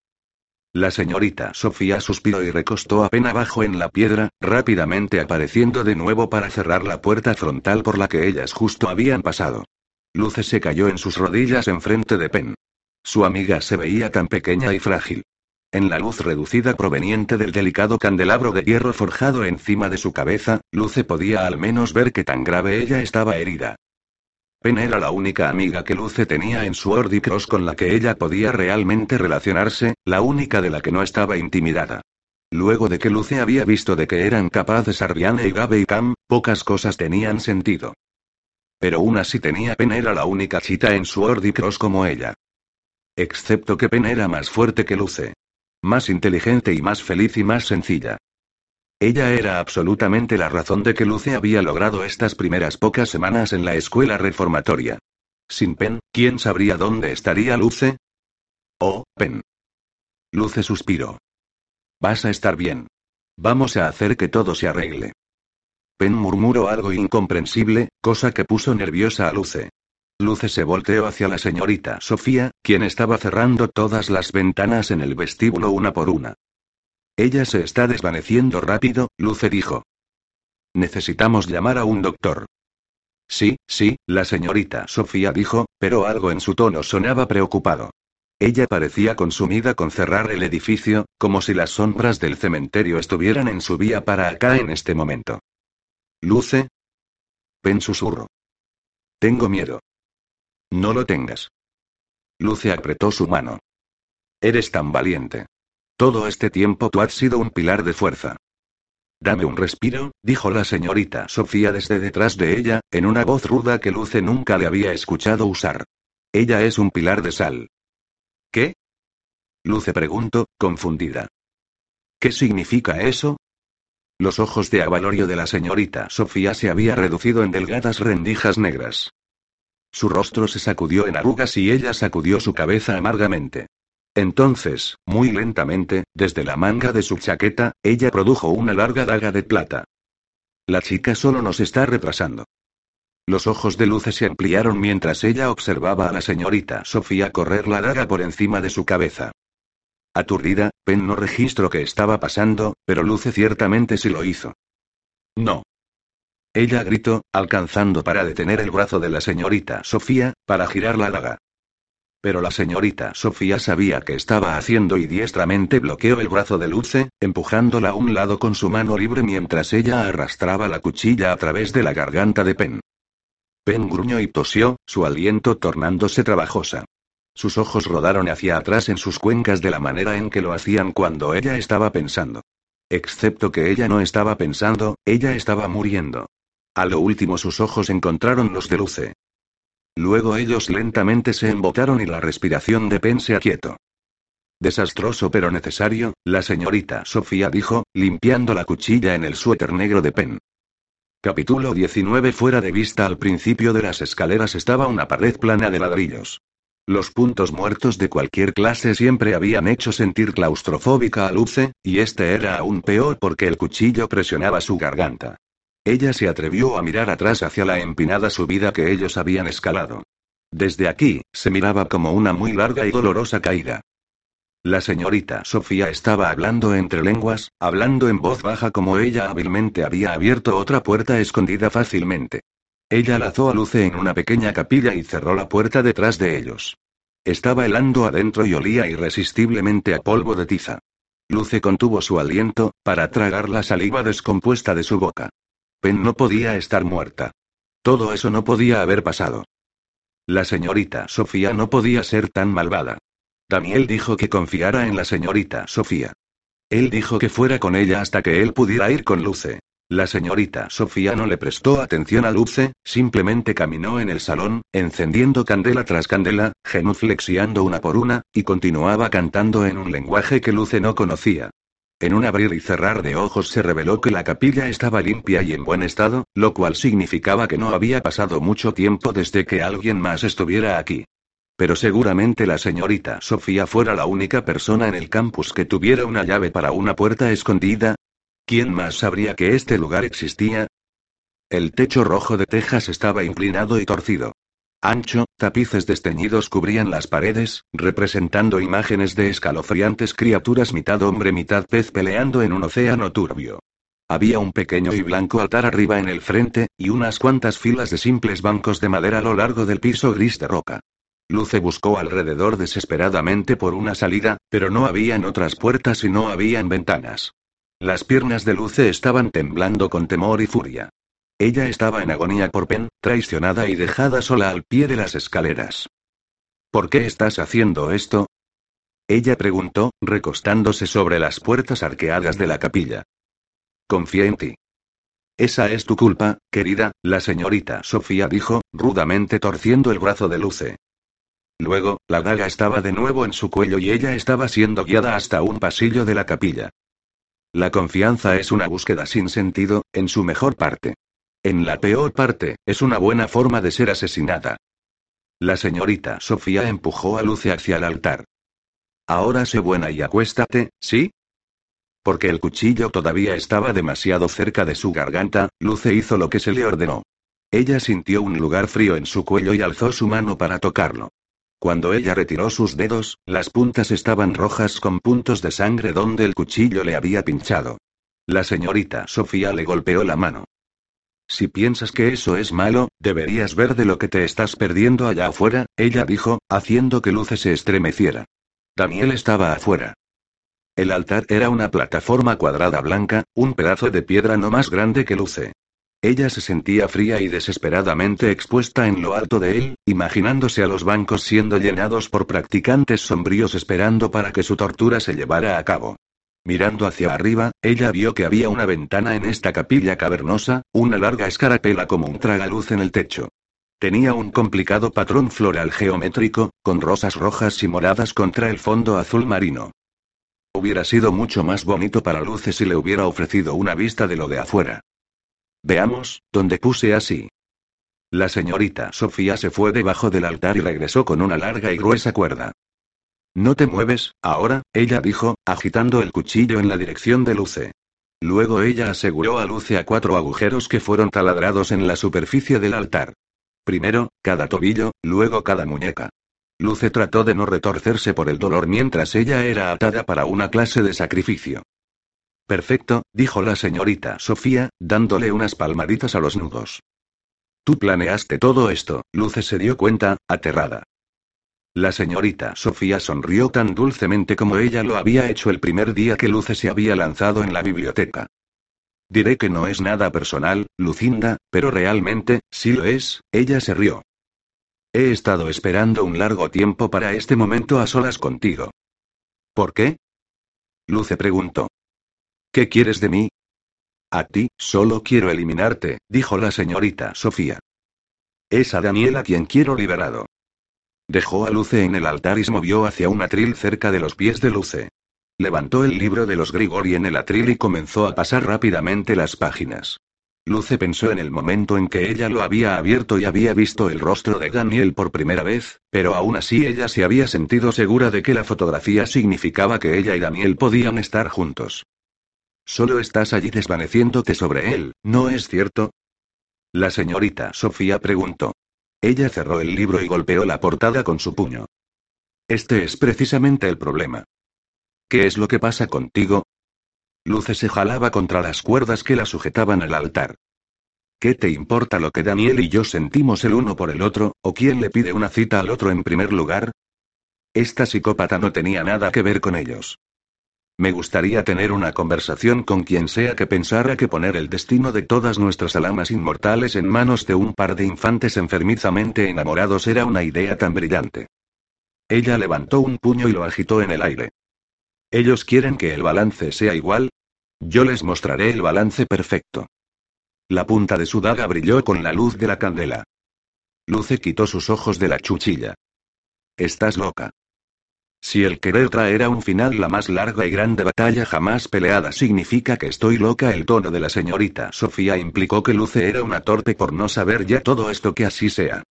La señorita Sofía suspiró y recostó a Pen abajo en la piedra, rápidamente apareciendo de nuevo para cerrar la puerta frontal por la que ellas justo habían pasado. Luce se cayó en sus rodillas enfrente de Pen. Su amiga se veía tan pequeña y frágil. En la luz reducida proveniente del delicado candelabro de hierro forjado encima de su cabeza, Luce podía al menos ver que tan grave ella estaba herida. Pen era la única amiga que Luce tenía en su Ordicross con la que ella podía realmente relacionarse, la única de la que no estaba intimidada. Luego de que Luce había visto de que eran capaces Arviane y Gabe y Cam, pocas cosas tenían sentido. Pero una sí tenía Pen era la única chita en su Ordicross como ella. Excepto que Pen era más fuerte que Luce. Más inteligente y más feliz y más sencilla. Ella era absolutamente la razón de que Luce había logrado estas primeras pocas semanas en la escuela reformatoria. Sin Pen, ¿quién sabría dónde estaría Luce? Oh, Pen. Luce suspiró. Vas a estar bien. Vamos a hacer que todo se arregle. Pen murmuró algo incomprensible, cosa que puso nerviosa a Luce. Luce se volteó hacia la señorita Sofía, quien estaba cerrando todas las ventanas en el vestíbulo una por una. Ella se está desvaneciendo rápido, Luce dijo. Necesitamos llamar a un doctor. Sí, sí, la señorita Sofía dijo, pero algo en su tono sonaba preocupado. Ella parecía consumida con cerrar el edificio, como si las sombras del cementerio estuvieran en su vía para acá en este momento. Luce. Pen susurro. Tengo miedo. No lo tengas. Luce apretó su mano. Eres tan valiente. Todo este tiempo tú has sido un pilar de fuerza. Dame un respiro, dijo la señorita Sofía desde detrás de ella, en una voz ruda que Luce nunca le había escuchado usar. Ella es un pilar de sal. ¿Qué? Luce preguntó, confundida. ¿Qué significa eso? Los ojos de avalorio de la señorita Sofía se había reducido en delgadas rendijas negras. Su rostro se sacudió en arrugas y ella sacudió su cabeza amargamente. Entonces, muy lentamente, desde la manga de su chaqueta, ella produjo una larga daga de plata. La chica solo nos está retrasando. Los ojos de Luce se ampliaron mientras ella observaba a la señorita Sofía correr la daga por encima de su cabeza. Aturdida, Pen no registró que estaba pasando, pero Luce ciertamente sí lo hizo. No. Ella gritó, alcanzando para detener el brazo de la señorita Sofía, para girar la daga. Pero la señorita Sofía sabía que estaba haciendo y diestramente bloqueó el brazo de Luce, empujándola a un lado con su mano libre mientras ella arrastraba la cuchilla a través de la garganta de Pen. Pen gruñó y tosió, su aliento tornándose trabajosa. sus ojos rodaron hacia atrás en sus cuencas de la manera en que lo hacían cuando ella estaba pensando. Excepto que ella no estaba pensando, ella estaba muriendo. A lo último sus ojos encontraron los de Luce. Luego ellos lentamente se embotaron y la respiración de Pen se aquietó. Desastroso pero necesario, la señorita Sofía dijo, limpiando la cuchilla en el suéter negro de Pen. Capítulo 19 Fuera de vista al principio de las escaleras estaba una pared plana de ladrillos. Los puntos muertos de cualquier clase siempre habían hecho sentir claustrofóbica a Luce, y este era aún peor porque el cuchillo presionaba su garganta. Ella se atrevió a mirar atrás hacia la empinada subida que ellos habían escalado. Desde aquí, se miraba como una muy larga y dolorosa caída. La señorita Sofía estaba hablando entre lenguas, hablando en voz baja como ella hábilmente había abierto otra puerta escondida fácilmente. Ella lazó a Luce en una pequeña capilla y cerró la puerta detrás de ellos. Estaba helando adentro y olía irresistiblemente a polvo de tiza. Luce contuvo su aliento, para tragar la saliva descompuesta de su boca. No podía estar muerta. Todo eso no podía haber pasado. La señorita Sofía no podía ser tan malvada. Daniel dijo que confiara en la señorita Sofía. Él dijo que fuera con ella hasta que él pudiera ir con Luce. La señorita Sofía no le prestó atención a Luce, simplemente caminó en el salón, encendiendo candela tras candela, genuflexiando una por una, y continuaba cantando en un lenguaje que Luce no conocía. En un abrir y cerrar de ojos se reveló que la capilla estaba limpia y en buen estado, lo cual significaba que no había pasado mucho tiempo desde que alguien más estuviera aquí. Pero seguramente la señorita Sofía fuera la única persona en el campus que tuviera una llave para una puerta escondida, ¿Quién más sabría que este lugar existía? El techo rojo de Texas estaba inclinado y torcido. Ancho, tapices desteñidos cubrían las paredes, representando imágenes de escalofriantes criaturas mitad hombre mitad pez peleando en un océano turbio. Había un pequeño y blanco altar arriba en el frente, y unas cuantas filas de simples bancos de madera a lo largo del piso gris de roca. Luce buscó alrededor desesperadamente por una salida, pero no habían otras puertas y no habían ventanas. Las piernas de Luce estaban temblando con temor y furia. Ella estaba en agonía por Pen, traicionada y dejada sola al pie de las escaleras. ¿Por qué estás haciendo esto? Ella preguntó, recostándose sobre las puertas arqueadas de la capilla. Confía en ti. Esa es tu culpa, querida, la señorita Sofía dijo, rudamente torciendo el brazo de Luce. Luego, la daga estaba de nuevo en su cuello y ella estaba siendo guiada hasta un pasillo de la capilla. La confianza es una búsqueda sin sentido, en su mejor parte. En la peor parte, es una buena forma de ser asesinada. La señorita Sofía empujó a Luce hacia el altar. Ahora sé buena y acuéstate, ¿sí? Porque el cuchillo todavía estaba demasiado cerca de su garganta, Luce hizo lo que se le ordenó. Ella sintió un lugar frío en su cuello y alzó su mano para tocarlo. Cuando ella retiró sus dedos, las puntas estaban rojas con puntos de sangre donde el cuchillo le había pinchado. La señorita Sofía le golpeó la mano. Si piensas que eso es malo, deberías ver de lo que te estás perdiendo allá afuera, ella dijo, haciendo que Luce se estremeciera. Daniel estaba afuera. El altar era una plataforma cuadrada blanca, un pedazo de piedra no más grande que Luce. Ella se sentía fría y desesperadamente expuesta en lo alto de él, imaginándose a los bancos siendo llenados por practicantes sombríos esperando para que su tortura se llevara a cabo. Mirando hacia arriba, ella vio que había una ventana en esta capilla cavernosa, una larga escarapela como un tragaluz en el techo. Tenía un complicado patrón floral geométrico, con rosas rojas y moradas contra el fondo azul marino. Hubiera sido mucho más bonito para Luce si le hubiera ofrecido una vista de lo de afuera. Veamos, ¿dónde puse así? La señorita Sofía se fue debajo del altar y regresó con una larga y gruesa cuerda. No te mueves, ahora, ella dijo, agitando el cuchillo en la dirección de Luce. Luego ella aseguró a Luce a cuatro agujeros que fueron taladrados en la superficie del altar. Primero, cada tobillo, luego cada muñeca. Luce trató de no retorcerse por el dolor mientras ella era atada para una clase de sacrificio. Perfecto, dijo la señorita Sofía, dándole unas palmaditas a los nudos. Tú planeaste todo esto, Luce se dio cuenta, aterrada. La señorita Sofía sonrió tan dulcemente como ella lo había hecho el primer día que Luce se había lanzado en la biblioteca. Diré que no es nada personal, Lucinda, pero realmente, sí lo es, ella se rió. He estado esperando un largo tiempo para este momento a solas contigo. ¿Por qué? Luce preguntó. ¿Qué quieres de mí? A ti, solo quiero eliminarte, dijo la señorita Sofía. Es a Daniel a quien quiero liberado. Dejó a Luce en el altar y se movió hacia un atril cerca de los pies de Luce. Levantó el libro de los Grigori en el atril y comenzó a pasar rápidamente las páginas. Luce pensó en el momento en que ella lo había abierto y había visto el rostro de Daniel por primera vez, pero aún así ella se había sentido segura de que la fotografía significaba que ella y Daniel podían estar juntos. Solo estás allí desvaneciéndote sobre él, ¿no es cierto? La señorita Sofía preguntó. Ella cerró el libro y golpeó la portada con su puño. Este es precisamente el problema. ¿Qué es lo que pasa contigo? Luce se jalaba contra las cuerdas que la sujetaban al altar. ¿Qué te importa lo que Daniel y yo sentimos el uno por el otro, o quién le pide una cita al otro en primer lugar? Esta psicópata no tenía nada que ver con ellos. Me gustaría tener una conversación con quien sea que pensara que poner el destino de todas nuestras almas inmortales en manos de un par de infantes enfermizamente enamorados era una idea tan brillante. Ella levantó un puño y lo agitó en el aire. ¿Ellos quieren que el balance sea igual? Yo les mostraré el balance perfecto. La punta de su daga brilló con la luz de la candela. Luce quitó sus ojos de la chuchilla. Estás loca. Si el querer traer a un final la más larga y grande batalla jamás peleada significa que estoy loca, el tono de la señorita Sofía implicó que Luce era una torpe por no saber ya todo esto que así sea.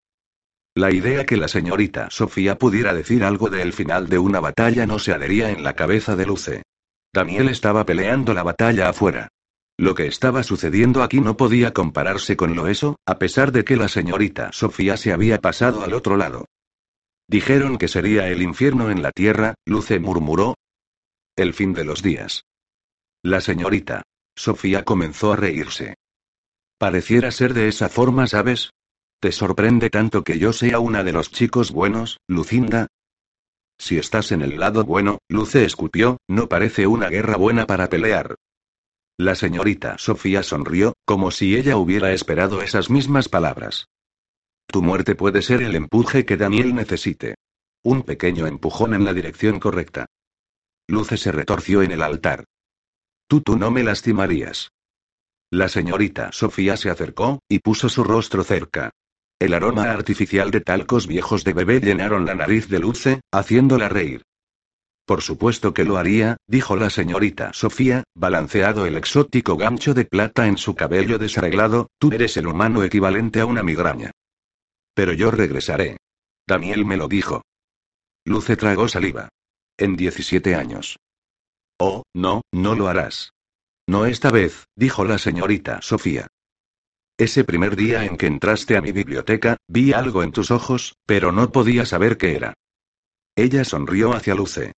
La idea que la señorita Sofía pudiera decir algo del final de una batalla no se adhería en la cabeza de Luce. Daniel estaba peleando la batalla afuera. Lo que estaba sucediendo aquí no podía compararse con lo eso, a pesar de que la señorita Sofía se había pasado al otro lado. Dijeron que sería el infierno en la tierra, Luce murmuró. El fin de los días. La señorita Sofía comenzó a reírse. Pareciera ser de esa forma, ¿sabes? ¿Te sorprende tanto que yo sea una de los chicos buenos, Lucinda? Si estás en el lado bueno, Luce escupió, no parece una guerra buena para pelear. La señorita Sofía sonrió, como si ella hubiera esperado esas mismas palabras. Tu muerte puede ser el empuje que Daniel necesite. Un pequeño empujón en la dirección correcta. Luce se retorció en el altar. Tú tú no me lastimarías. La señorita Sofía se acercó, y puso su rostro cerca. El aroma artificial de talcos viejos de bebé llenaron la nariz de Luce, haciéndola reír. Por supuesto que lo haría, dijo la señorita Sofía, balanceado el exótico gancho de plata en su cabello desarreglado, tú eres el humano equivalente a una migraña. Pero yo regresaré. Daniel me lo dijo. Luce tragó saliva. En 17 años. Oh, no, no lo harás. No esta vez, dijo la señorita Sofía. Ese primer día en que entraste a mi biblioteca, vi algo en tus ojos, pero no podía saber qué era. Ella sonrió hacia Luce.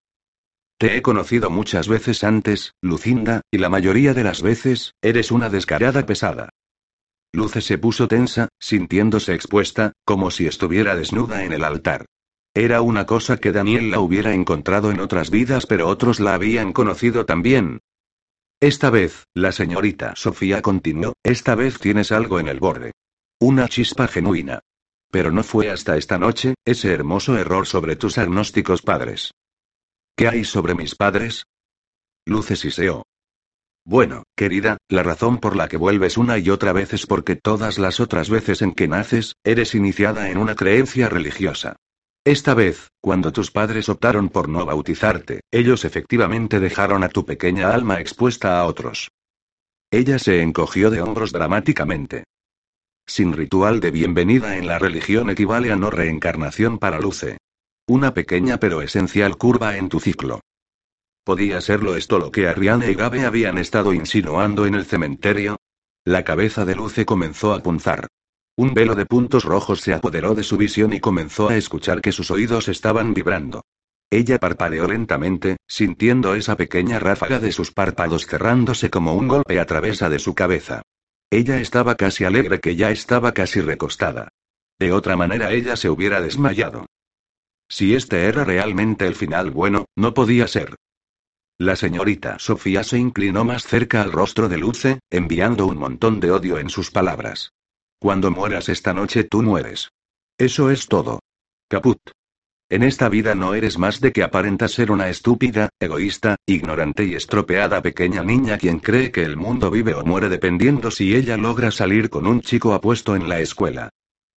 Te he conocido muchas veces antes, Lucinda, y la mayoría de las veces, eres una descarada pesada. Luce se puso tensa, sintiéndose expuesta, como si estuviera desnuda en el altar. Era una cosa que Daniel la hubiera encontrado en otras vidas, pero otros la habían conocido también, esta vez, la señorita Sofía continuó, esta vez tienes algo en el borde. Una chispa genuina. Pero no fue hasta esta noche, ese hermoso error sobre tus agnósticos padres. ¿Qué hay sobre mis padres? Luces siseó. Bueno, querida, la razón por la que vuelves una y otra vez es porque todas las otras veces en que naces, eres iniciada en una creencia religiosa. Esta vez, cuando tus padres optaron por no bautizarte, ellos efectivamente dejaron a tu pequeña alma expuesta a otros. Ella se encogió de hombros dramáticamente. Sin ritual de bienvenida en la religión equivale a no reencarnación para Luce. Una pequeña pero esencial curva en tu ciclo. ¿Podía serlo esto lo que Ariane y Gabe habían estado insinuando en el cementerio? La cabeza de Luce comenzó a punzar. Un velo de puntos rojos se apoderó de su visión y comenzó a escuchar que sus oídos estaban vibrando. Ella parpadeó lentamente, sintiendo esa pequeña ráfaga de sus párpados cerrándose como un golpe a través de su cabeza. Ella estaba casi alegre que ya estaba casi recostada. De otra manera ella se hubiera desmayado. Si este era realmente el final bueno, no podía ser. La señorita Sofía se inclinó más cerca al rostro de Luce, enviando un montón de odio en sus palabras. Cuando mueras esta noche tú mueres. Eso es todo. Caput. En esta vida no eres más de que aparenta ser una estúpida, egoísta, ignorante y estropeada pequeña niña quien cree que el mundo vive o muere dependiendo si ella logra salir con un chico apuesto en la escuela.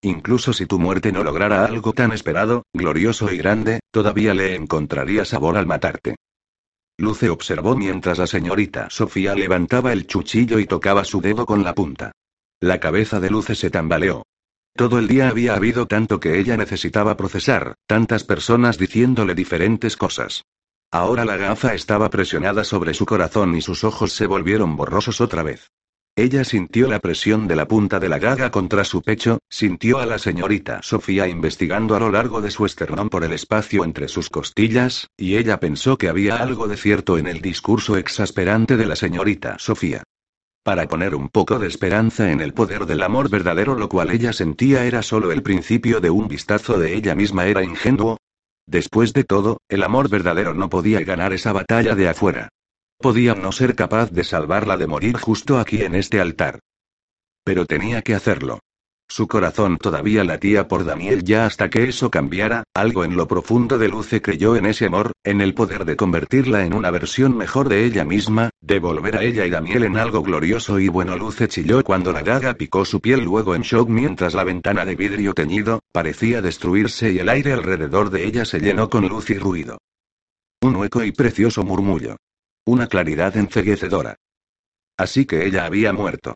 Incluso si tu muerte no lograra algo tan esperado, glorioso y grande, todavía le encontraría sabor al matarte. Luce observó mientras la señorita Sofía levantaba el cuchillo y tocaba su dedo con la punta. La cabeza de Luce se tambaleó. Todo el día había habido tanto que ella necesitaba procesar, tantas personas diciéndole diferentes cosas. Ahora la gafa estaba presionada sobre su corazón y sus ojos se volvieron borrosos otra vez. Ella sintió la presión de la punta de la gaga contra su pecho, sintió a la señorita Sofía investigando a lo largo de su esternón por el espacio entre sus costillas, y ella pensó que había algo de cierto en el discurso exasperante de la señorita Sofía. Para poner un poco de esperanza en el poder del amor verdadero, lo cual ella sentía era solo el principio de un vistazo de ella misma era ingenuo. Después de todo, el amor verdadero no podía ganar esa batalla de afuera. Podía no ser capaz de salvarla de morir justo aquí en este altar. Pero tenía que hacerlo. Su corazón todavía latía por Daniel ya hasta que eso cambiara, algo en lo profundo de Luce creyó en ese amor, en el poder de convertirla en una versión mejor de ella misma, de volver a ella y Daniel en algo glorioso y bueno. Luce chilló cuando la daga picó su piel luego en shock mientras la ventana de vidrio teñido, parecía destruirse y el aire alrededor de ella se llenó con luz y ruido. Un hueco y precioso murmullo. Una claridad enceguecedora. Así que ella había muerto.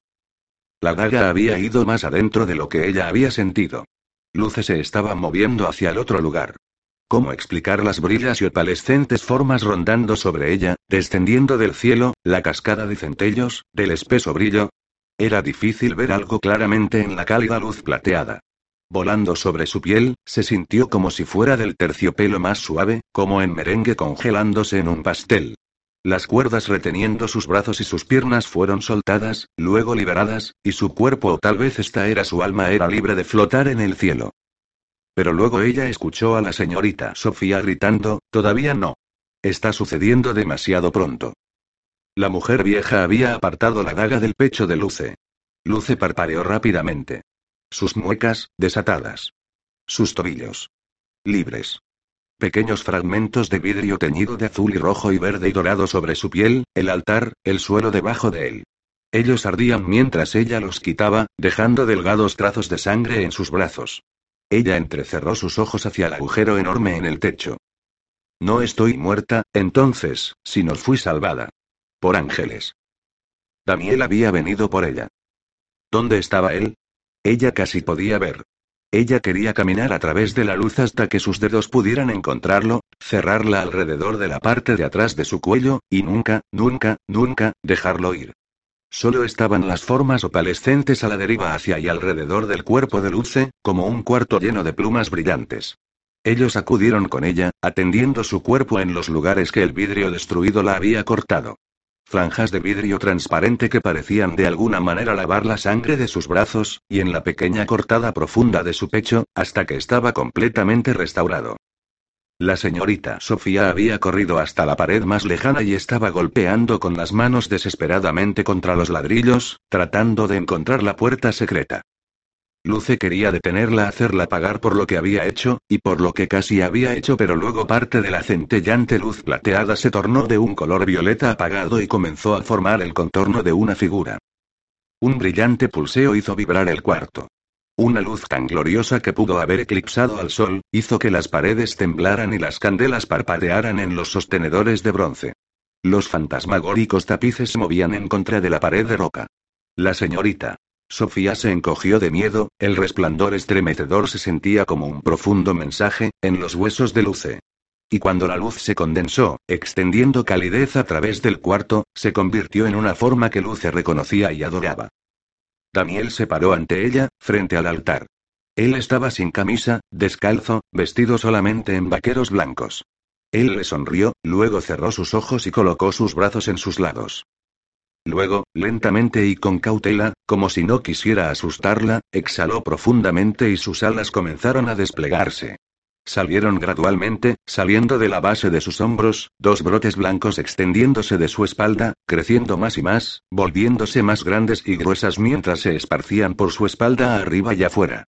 La daga había ido más adentro de lo que ella había sentido. Luce se estaba moviendo hacia el otro lugar. ¿Cómo explicar las brillas y opalescentes formas rondando sobre ella, descendiendo del cielo, la cascada de centellos, del espeso brillo? Era difícil ver algo claramente en la cálida luz plateada. Volando sobre su piel, se sintió como si fuera del terciopelo más suave, como en merengue congelándose en un pastel. Las cuerdas reteniendo sus brazos y sus piernas fueron soltadas, luego liberadas, y su cuerpo o tal vez esta era su alma era libre de flotar en el cielo. Pero luego ella escuchó a la señorita Sofía gritando, todavía no. Está sucediendo demasiado pronto. La mujer vieja había apartado la daga del pecho de Luce. Luce parpadeó rápidamente. Sus muecas, desatadas. Sus tobillos. Libres. Pequeños fragmentos de vidrio teñido de azul y rojo y verde y dorado sobre su piel, el altar, el suelo debajo de él. Ellos ardían mientras ella los quitaba, dejando delgados trazos de sangre en sus brazos. Ella entrecerró sus ojos hacia el agujero enorme en el techo. No estoy muerta, entonces, si nos fui salvada. Por ángeles. Daniel había venido por ella. ¿Dónde estaba él? Ella casi podía ver. Ella quería caminar a través de la luz hasta que sus dedos pudieran encontrarlo, cerrarla alrededor de la parte de atrás de su cuello, y nunca, nunca, nunca, dejarlo ir. Solo estaban las formas opalescentes a la deriva hacia y alrededor del cuerpo de Luce, como un cuarto lleno de plumas brillantes. Ellos acudieron con ella, atendiendo su cuerpo en los lugares que el vidrio destruido la había cortado franjas de vidrio transparente que parecían de alguna manera lavar la sangre de sus brazos, y en la pequeña cortada profunda de su pecho, hasta que estaba completamente restaurado. La señorita Sofía había corrido hasta la pared más lejana y estaba golpeando con las manos desesperadamente contra los ladrillos, tratando de encontrar la puerta secreta. Luce quería detenerla, hacerla pagar por lo que había hecho, y por lo que casi había hecho, pero luego parte de la centellante luz plateada se tornó de un color violeta apagado y comenzó a formar el contorno de una figura. Un brillante pulseo hizo vibrar el cuarto. Una luz tan gloriosa que pudo haber eclipsado al sol, hizo que las paredes temblaran y las candelas parpadearan en los sostenedores de bronce. Los fantasmagóricos tapices se movían en contra de la pared de roca. La señorita Sofía se encogió de miedo, el resplandor estremecedor se sentía como un profundo mensaje, en los huesos de Luce. Y cuando la luz se condensó, extendiendo calidez a través del cuarto, se convirtió en una forma que Luce reconocía y adoraba. Daniel se paró ante ella, frente al altar. Él estaba sin camisa, descalzo, vestido solamente en vaqueros blancos. Él le sonrió, luego cerró sus ojos y colocó sus brazos en sus lados. Luego, lentamente y con cautela, como si no quisiera asustarla, exhaló profundamente y sus alas comenzaron a desplegarse. Salieron gradualmente, saliendo de la base de sus hombros, dos brotes blancos extendiéndose de su espalda, creciendo más y más, volviéndose más grandes y gruesas mientras se esparcían por su espalda arriba y afuera.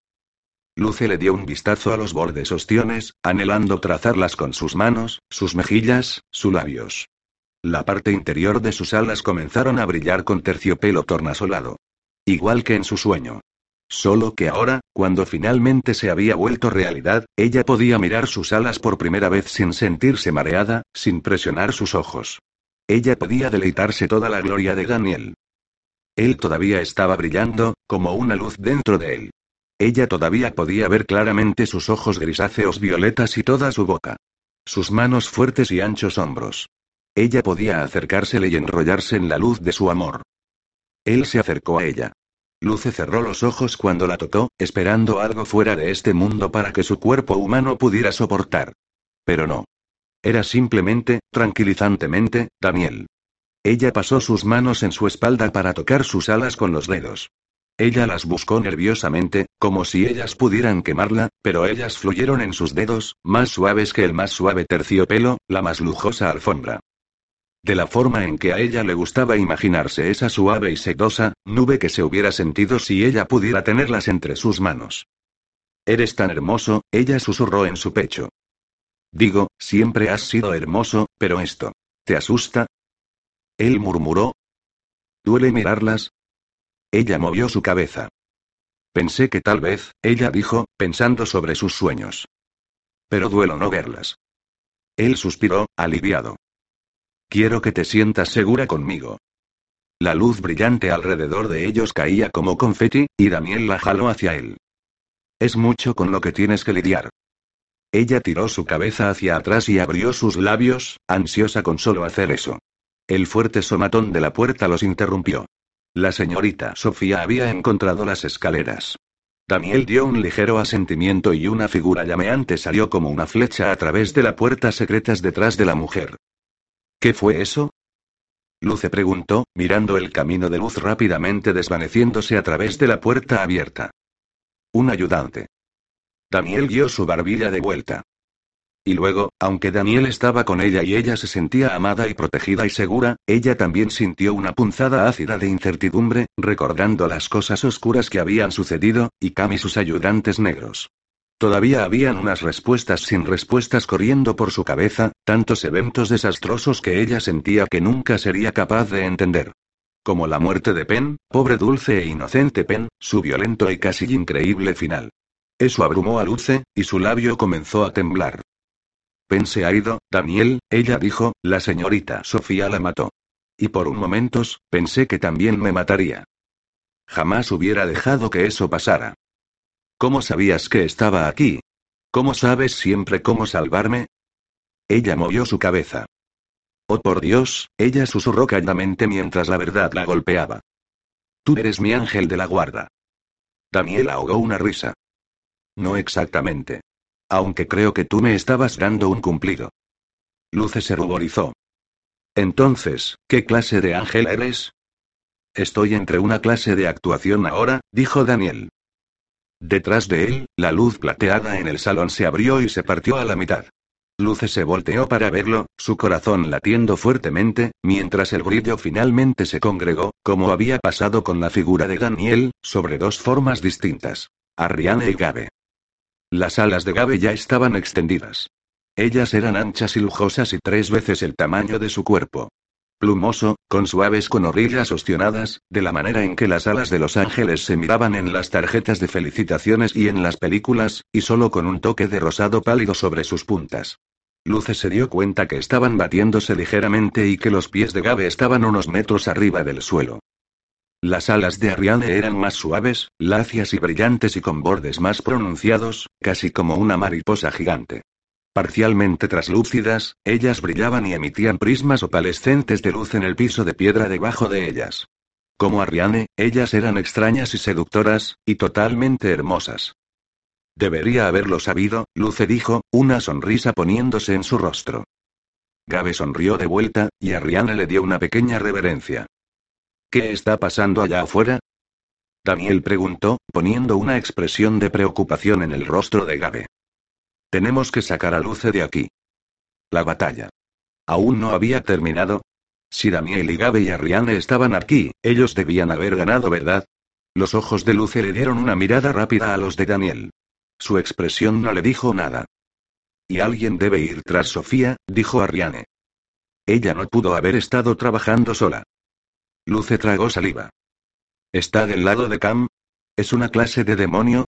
Luce le dio un vistazo a los bordes ostiones, anhelando trazarlas con sus manos, sus mejillas, sus labios. La parte interior de sus alas comenzaron a brillar con terciopelo tornasolado. Igual que en su sueño. Solo que ahora, cuando finalmente se había vuelto realidad, ella podía mirar sus alas por primera vez sin sentirse mareada, sin presionar sus ojos. Ella podía deleitarse toda la gloria de Daniel. Él todavía estaba brillando, como una luz dentro de él. Ella todavía podía ver claramente sus ojos grisáceos violetas y toda su boca. Sus manos fuertes y anchos hombros. Ella podía acercársele y enrollarse en la luz de su amor. Él se acercó a ella. Luce cerró los ojos cuando la tocó, esperando algo fuera de este mundo para que su cuerpo humano pudiera soportar. Pero no. Era simplemente, tranquilizantemente, Daniel. Ella pasó sus manos en su espalda para tocar sus alas con los dedos. Ella las buscó nerviosamente, como si ellas pudieran quemarla, pero ellas fluyeron en sus dedos, más suaves que el más suave terciopelo, la más lujosa alfombra. De la forma en que a ella le gustaba imaginarse esa suave y sedosa, nube que se hubiera sentido si ella pudiera tenerlas entre sus manos. Eres tan hermoso, ella susurró en su pecho. Digo, siempre has sido hermoso, pero esto. ¿Te asusta? Él murmuró. ¿Duele mirarlas? Ella movió su cabeza. Pensé que tal vez, ella dijo, pensando sobre sus sueños. Pero duelo no verlas. Él suspiró, aliviado. Quiero que te sientas segura conmigo. La luz brillante alrededor de ellos caía como confeti, y Daniel la jaló hacia él. Es mucho con lo que tienes que lidiar. Ella tiró su cabeza hacia atrás y abrió sus labios, ansiosa con solo hacer eso. El fuerte somatón de la puerta los interrumpió. La señorita Sofía había encontrado las escaleras. Daniel dio un ligero asentimiento y una figura llameante salió como una flecha a través de la puerta secretas detrás de la mujer. ¿Qué fue eso? Luce preguntó, mirando el camino de luz rápidamente desvaneciéndose a través de la puerta abierta. Un ayudante. Daniel guió su barbilla de vuelta. Y luego, aunque Daniel estaba con ella y ella se sentía amada y protegida y segura, ella también sintió una punzada ácida de incertidumbre, recordando las cosas oscuras que habían sucedido, y Cam y sus ayudantes negros. Todavía habían unas respuestas sin respuestas corriendo por su cabeza, tantos eventos desastrosos que ella sentía que nunca sería capaz de entender. Como la muerte de Penn, pobre dulce e inocente Penn, su violento y casi increíble final. Eso abrumó a Luce, y su labio comenzó a temblar. Pense ha ido, Daniel, ella dijo, la señorita Sofía la mató. Y por un momento, pensé que también me mataría. Jamás hubiera dejado que eso pasara. ¿Cómo sabías que estaba aquí? ¿Cómo sabes siempre cómo salvarme? Ella movió su cabeza. Oh por Dios, ella susurró calladamente mientras la verdad la golpeaba. Tú eres mi ángel de la guarda. Daniel ahogó una risa. No exactamente. Aunque creo que tú me estabas dando un cumplido. Luce se ruborizó. Entonces, ¿qué clase de ángel eres? Estoy entre una clase de actuación ahora, dijo Daniel. Detrás de él, la luz plateada en el salón se abrió y se partió a la mitad. Luce se volteó para verlo, su corazón latiendo fuertemente, mientras el brillo finalmente se congregó, como había pasado con la figura de Daniel, sobre dos formas distintas. Arriane y Gabe. Las alas de Gabe ya estaban extendidas. Ellas eran anchas y lujosas y tres veces el tamaño de su cuerpo. Plumoso, con suaves conorrillas ostionadas, de la manera en que las alas de los ángeles se miraban en las tarjetas de felicitaciones y en las películas, y solo con un toque de rosado pálido sobre sus puntas. Luce se dio cuenta que estaban batiéndose ligeramente y que los pies de Gabe estaban unos metros arriba del suelo. Las alas de Ariane eran más suaves, lacias y brillantes y con bordes más pronunciados, casi como una mariposa gigante. Parcialmente traslúcidas, ellas brillaban y emitían prismas opalescentes de luz en el piso de piedra debajo de ellas. Como Ariane, ellas eran extrañas y seductoras, y totalmente hermosas. Debería haberlo sabido, Luce dijo, una sonrisa poniéndose en su rostro. Gabe sonrió de vuelta, y Ariane le dio una pequeña reverencia. ¿Qué está pasando allá afuera? Daniel preguntó, poniendo una expresión de preocupación en el rostro de Gabe. Tenemos que sacar a Luce de aquí. La batalla. Aún no había terminado. Si Daniel y Gabe y Ariane estaban aquí, ellos debían haber ganado, ¿verdad? Los ojos de Luce le dieron una mirada rápida a los de Daniel. Su expresión no le dijo nada. Y alguien debe ir tras Sofía, dijo Ariane. Ella no pudo haber estado trabajando sola. Luce tragó saliva. ¿Está del lado de Cam? ¿Es una clase de demonio?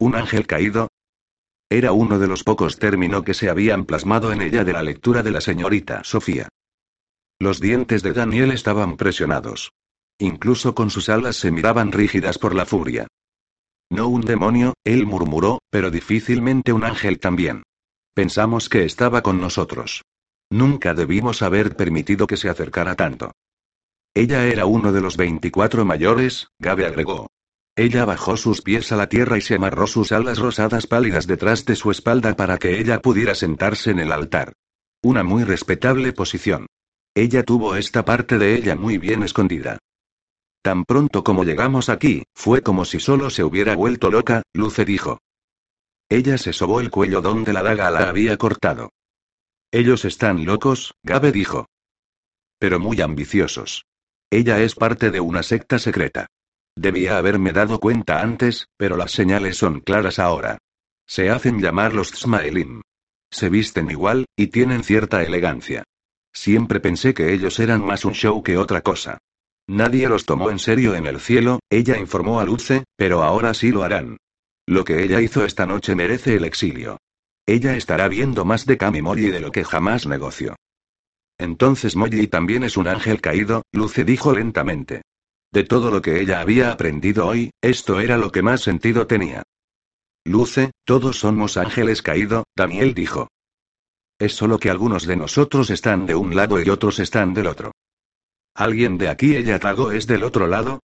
¿Un ángel caído? Era uno de los pocos términos que se habían plasmado en ella de la lectura de la señorita Sofía. Los dientes de Daniel estaban presionados. Incluso con sus alas se miraban rígidas por la furia. No un demonio, él murmuró, pero difícilmente un ángel también. Pensamos que estaba con nosotros. Nunca debimos haber permitido que se acercara tanto. Ella era uno de los veinticuatro mayores, Gabe agregó. Ella bajó sus pies a la tierra y se amarró sus alas rosadas pálidas detrás de su espalda para que ella pudiera sentarse en el altar. Una muy respetable posición. Ella tuvo esta parte de ella muy bien escondida. Tan pronto como llegamos aquí, fue como si solo se hubiera vuelto loca, Luce dijo. Ella se sobó el cuello donde la daga la había cortado. Ellos están locos, Gabe dijo. Pero muy ambiciosos. Ella es parte de una secta secreta. Debía haberme dado cuenta antes, pero las señales son claras ahora. Se hacen llamar los Smaelim. Se visten igual, y tienen cierta elegancia. Siempre pensé que ellos eran más un show que otra cosa. Nadie los tomó en serio en el cielo, ella informó a Luce, pero ahora sí lo harán. Lo que ella hizo esta noche merece el exilio. Ella estará viendo más de y de lo que jamás negoció. Entonces Molly también es un ángel caído, Luce dijo lentamente. De todo lo que ella había aprendido hoy, esto era lo que más sentido tenía. Luce, todos somos ángeles caído, Daniel dijo. Es solo que algunos de nosotros están de un lado y otros están del otro. ¿Alguien de aquí ella tragó es del otro lado?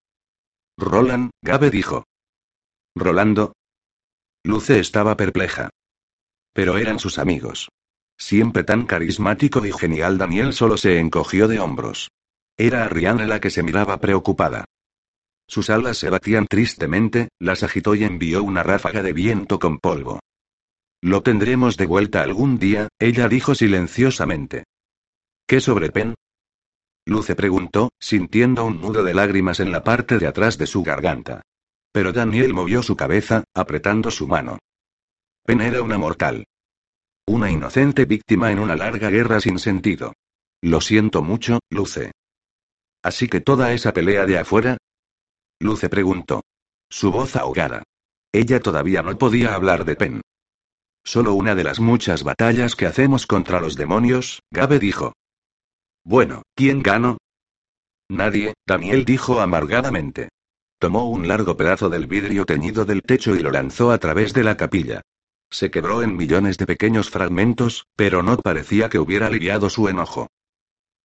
Roland, Gabe dijo. Rolando. Luce estaba perpleja. Pero eran sus amigos. Siempre tan carismático y genial, Daniel solo se encogió de hombros. Era Ariane la que se miraba preocupada. Sus alas se batían tristemente, las agitó y envió una ráfaga de viento con polvo. Lo tendremos de vuelta algún día, ella dijo silenciosamente. ¿Qué sobre Pen? Luce preguntó, sintiendo un nudo de lágrimas en la parte de atrás de su garganta. Pero Daniel movió su cabeza, apretando su mano. Pen era una mortal. Una inocente víctima en una larga guerra sin sentido. Lo siento mucho, Luce. Así que toda esa pelea de afuera. Luce preguntó. Su voz ahogada. Ella todavía no podía hablar de Pen. Solo una de las muchas batallas que hacemos contra los demonios, Gabe dijo. Bueno, ¿quién ganó? Nadie, Daniel dijo amargadamente. Tomó un largo pedazo del vidrio teñido del techo y lo lanzó a través de la capilla. Se quebró en millones de pequeños fragmentos, pero no parecía que hubiera aliviado su enojo.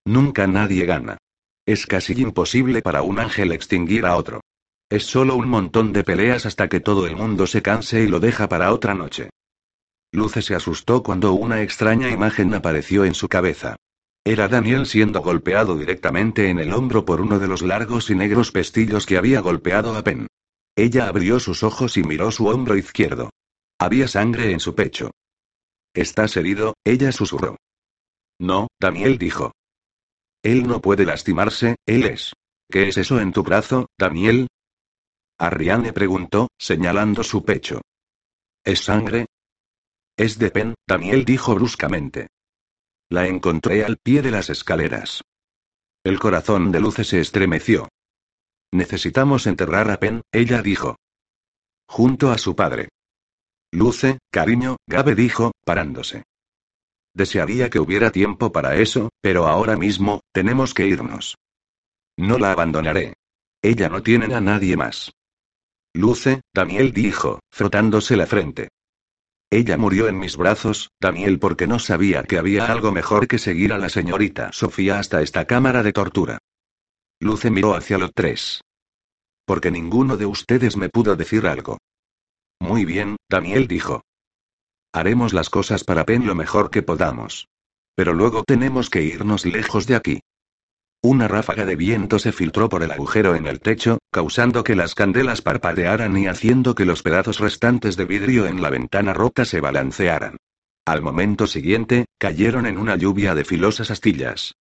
Nunca nadie gana. Es casi imposible para un ángel extinguir a otro. Es solo un montón de peleas hasta que todo el mundo se canse y lo deja para otra noche. Luce se asustó cuando una extraña imagen apareció en su cabeza. Era Daniel siendo golpeado directamente en el hombro por uno de los largos y negros pestillos que había golpeado a Pen. Ella abrió sus ojos y miró su hombro izquierdo. Había sangre en su pecho. ¿Estás herido? Ella susurró. No, Daniel dijo. Él no puede lastimarse, él es. ¿Qué es eso en tu brazo, Daniel? Arriane preguntó, señalando su pecho. ¿Es sangre? Es de Pen, Daniel dijo bruscamente. La encontré al pie de las escaleras. El corazón de Luce se estremeció. Necesitamos enterrar a Pen, ella dijo. Junto a su padre. Luce, cariño, Gabe dijo, parándose. Desearía que hubiera tiempo para eso, pero ahora mismo, tenemos que irnos. No la abandonaré. Ella no tiene a nadie más. Luce, Daniel dijo, frotándose la frente. Ella murió en mis brazos, Daniel, porque no sabía que había algo mejor que seguir a la señorita Sofía hasta esta cámara de tortura. Luce miró hacia los tres. Porque ninguno de ustedes me pudo decir algo. Muy bien, Daniel dijo. Haremos las cosas para Pen lo mejor que podamos. Pero luego tenemos que irnos lejos de aquí. Una ráfaga de viento se filtró por el agujero en el techo, causando que las candelas parpadearan y haciendo que los pedazos restantes de vidrio en la ventana rota se balancearan. Al momento siguiente, cayeron en una lluvia de filosas astillas.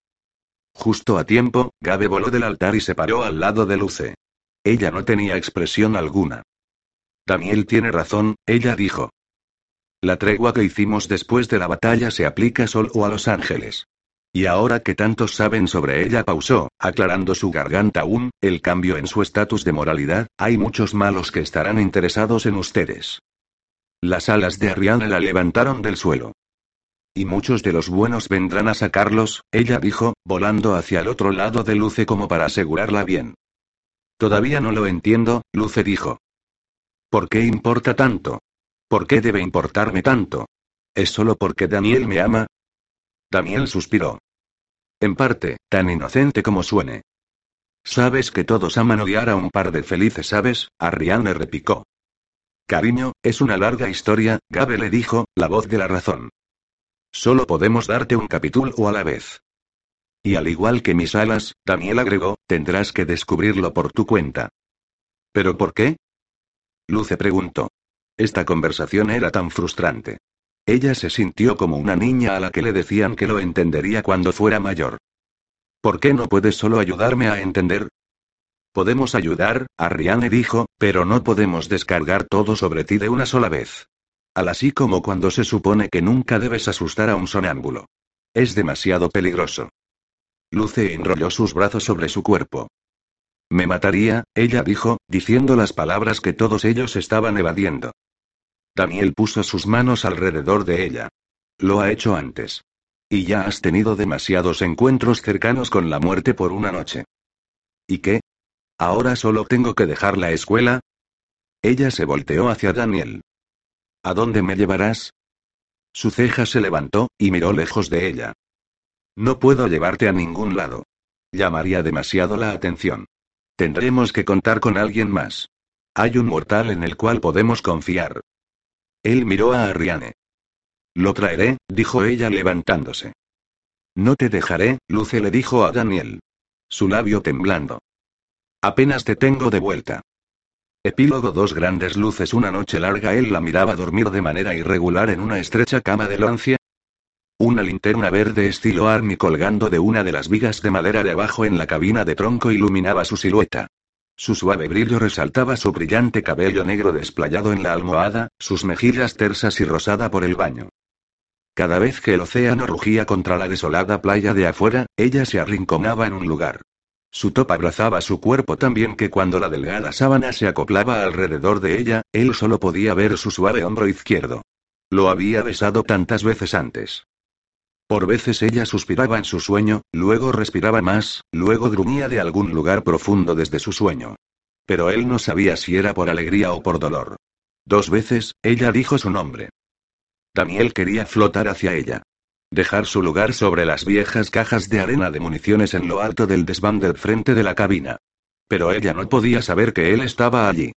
Justo a tiempo, Gabe voló del altar y se paró al lado de Luce. Ella no tenía expresión alguna. Daniel tiene razón, ella dijo. La tregua que hicimos después de la batalla se aplica solo a los ángeles. Y ahora que tantos saben sobre ella, pausó, aclarando su garganta aún, el cambio en su estatus de moralidad, hay muchos malos que estarán interesados en ustedes. Las alas de Ariane la levantaron del suelo. Y muchos de los buenos vendrán a sacarlos, ella dijo, volando hacia el otro lado de Luce como para asegurarla bien. Todavía no lo entiendo, Luce dijo. ¿Por qué importa tanto? ¿Por qué debe importarme tanto? ¿Es solo porque Daniel me ama? Daniel suspiró. En parte, tan inocente como suene. Sabes que todos aman odiar a un par de felices aves, Arriane repicó. Cariño, es una larga historia, Gabe le dijo, la voz de la razón. Solo podemos darte un capítulo a la vez. Y al igual que mis alas, Daniel agregó, tendrás que descubrirlo por tu cuenta. ¿Pero por qué? Luce preguntó. Esta conversación era tan frustrante. Ella se sintió como una niña a la que le decían que lo entendería cuando fuera mayor. ¿Por qué no puedes solo ayudarme a entender? Podemos ayudar, Ariane dijo, pero no podemos descargar todo sobre ti de una sola vez. Al así como cuando se supone que nunca debes asustar a un sonámbulo. Es demasiado peligroso. Luce enrolló sus brazos sobre su cuerpo. Me mataría, ella dijo, diciendo las palabras que todos ellos estaban evadiendo. Daniel puso sus manos alrededor de ella. Lo ha hecho antes. Y ya has tenido demasiados encuentros cercanos con la muerte por una noche. ¿Y qué? ¿Ahora solo tengo que dejar la escuela? Ella se volteó hacia Daniel. ¿A dónde me llevarás? Su ceja se levantó, y miró lejos de ella. No puedo llevarte a ningún lado. Llamaría demasiado la atención. Tendremos que contar con alguien más. Hay un mortal en el cual podemos confiar. Él miró a Ariane. Lo traeré, dijo ella levantándose. No te dejaré, Luce le dijo a Daniel. Su labio temblando. Apenas te tengo de vuelta. Epílogo Dos grandes luces Una noche larga él la miraba dormir de manera irregular en una estrecha cama de lancia. Una linterna verde estilo Army colgando de una de las vigas de madera de abajo en la cabina de tronco iluminaba su silueta. Su suave brillo resaltaba su brillante cabello negro desplayado en la almohada, sus mejillas tersas y rosada por el baño. Cada vez que el océano rugía contra la desolada playa de afuera, ella se arrinconaba en un lugar. Su top abrazaba su cuerpo tan bien que cuando la delgada sábana se acoplaba alrededor de ella, él solo podía ver su suave hombro izquierdo. Lo había besado tantas veces antes. Por veces ella suspiraba en su sueño, luego respiraba más, luego gruñía de algún lugar profundo desde su sueño. Pero él no sabía si era por alegría o por dolor. Dos veces, ella dijo su nombre. Daniel quería flotar hacia ella. Dejar su lugar sobre las viejas cajas de arena de municiones en lo alto del desván del frente de la cabina. Pero ella no podía saber que él estaba allí.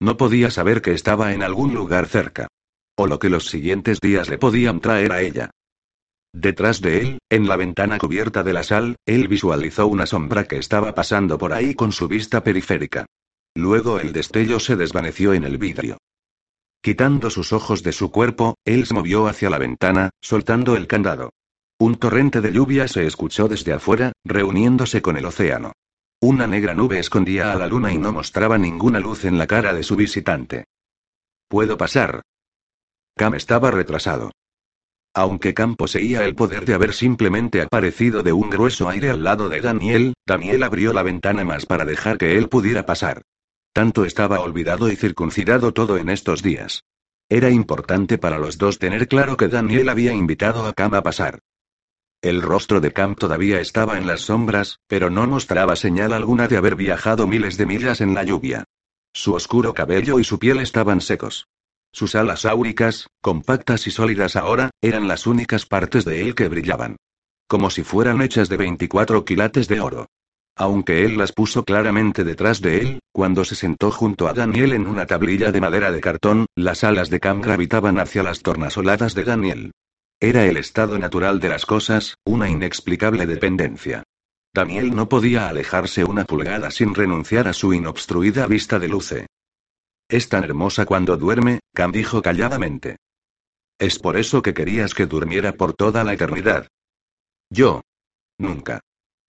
No podía saber que estaba en algún lugar cerca. O lo que los siguientes días le podían traer a ella. Detrás de él, en la ventana cubierta de la sal, él visualizó una sombra que estaba pasando por ahí con su vista periférica. Luego el destello se desvaneció en el vidrio. Quitando sus ojos de su cuerpo, él se movió hacia la ventana, soltando el candado. Un torrente de lluvia se escuchó desde afuera, reuniéndose con el océano. Una negra nube escondía a la luna y no mostraba ninguna luz en la cara de su visitante. ¿Puedo pasar? Cam estaba retrasado. Aunque Cam poseía el poder de haber simplemente aparecido de un grueso aire al lado de Daniel, Daniel abrió la ventana más para dejar que él pudiera pasar. Tanto estaba olvidado y circuncidado todo en estos días. Era importante para los dos tener claro que Daniel había invitado a Cam a pasar. El rostro de Cam todavía estaba en las sombras, pero no mostraba señal alguna de haber viajado miles de millas en la lluvia. Su oscuro cabello y su piel estaban secos. Sus alas áuricas, compactas y sólidas ahora, eran las únicas partes de él que brillaban. Como si fueran hechas de 24 quilates de oro. Aunque él las puso claramente detrás de él, cuando se sentó junto a Daniel en una tablilla de madera de cartón, las alas de Cam gravitaban hacia las tornasoladas de Daniel. Era el estado natural de las cosas, una inexplicable dependencia. Daniel no podía alejarse una pulgada sin renunciar a su inobstruida vista de luce. Es tan hermosa cuando duerme, Cam dijo calladamente. Es por eso que querías que durmiera por toda la eternidad. Yo. Nunca.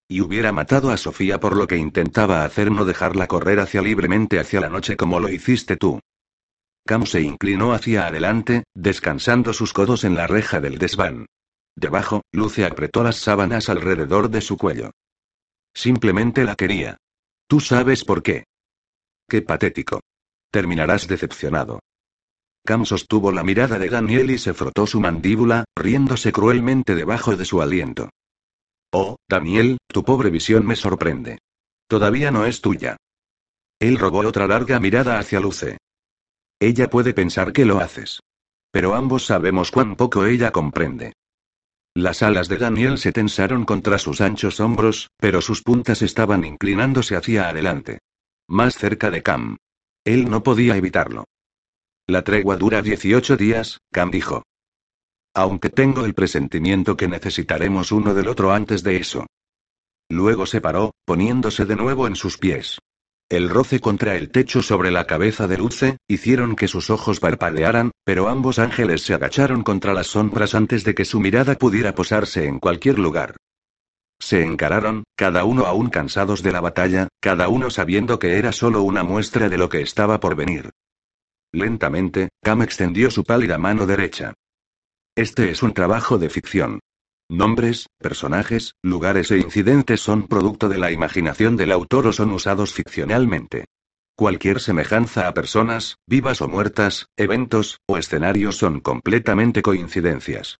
Y hubiera matado a Sofía por lo que intentaba hacer no dejarla correr hacia libremente hacia la noche como lo hiciste tú. Cam se inclinó hacia adelante, descansando sus codos en la reja del desván. Debajo, Luce apretó las sábanas alrededor de su cuello. Simplemente la quería. Tú sabes por qué. Qué patético. Terminarás decepcionado. Cam sostuvo la mirada de Daniel y se frotó su mandíbula, riéndose cruelmente debajo de su aliento. Oh, Daniel, tu pobre visión me sorprende. Todavía no es tuya. Él robó otra larga mirada hacia Luce. Ella puede pensar que lo haces. Pero ambos sabemos cuán poco ella comprende. Las alas de Daniel se tensaron contra sus anchos hombros, pero sus puntas estaban inclinándose hacia adelante. Más cerca de Cam. Él no podía evitarlo. La tregua dura 18 días, Cam dijo. Aunque tengo el presentimiento que necesitaremos uno del otro antes de eso. Luego se paró, poniéndose de nuevo en sus pies. El roce contra el techo sobre la cabeza de Luce, hicieron que sus ojos parpadearan, pero ambos ángeles se agacharon contra las sombras antes de que su mirada pudiera posarse en cualquier lugar. Se encararon, cada uno aún cansados de la batalla, cada uno sabiendo que era solo una muestra de lo que estaba por venir. Lentamente, Cam extendió su pálida mano derecha. Este es un trabajo de ficción. Nombres, personajes, lugares e incidentes son producto de la imaginación del autor o son usados ficcionalmente. Cualquier semejanza a personas, vivas o muertas, eventos, o escenarios son completamente coincidencias.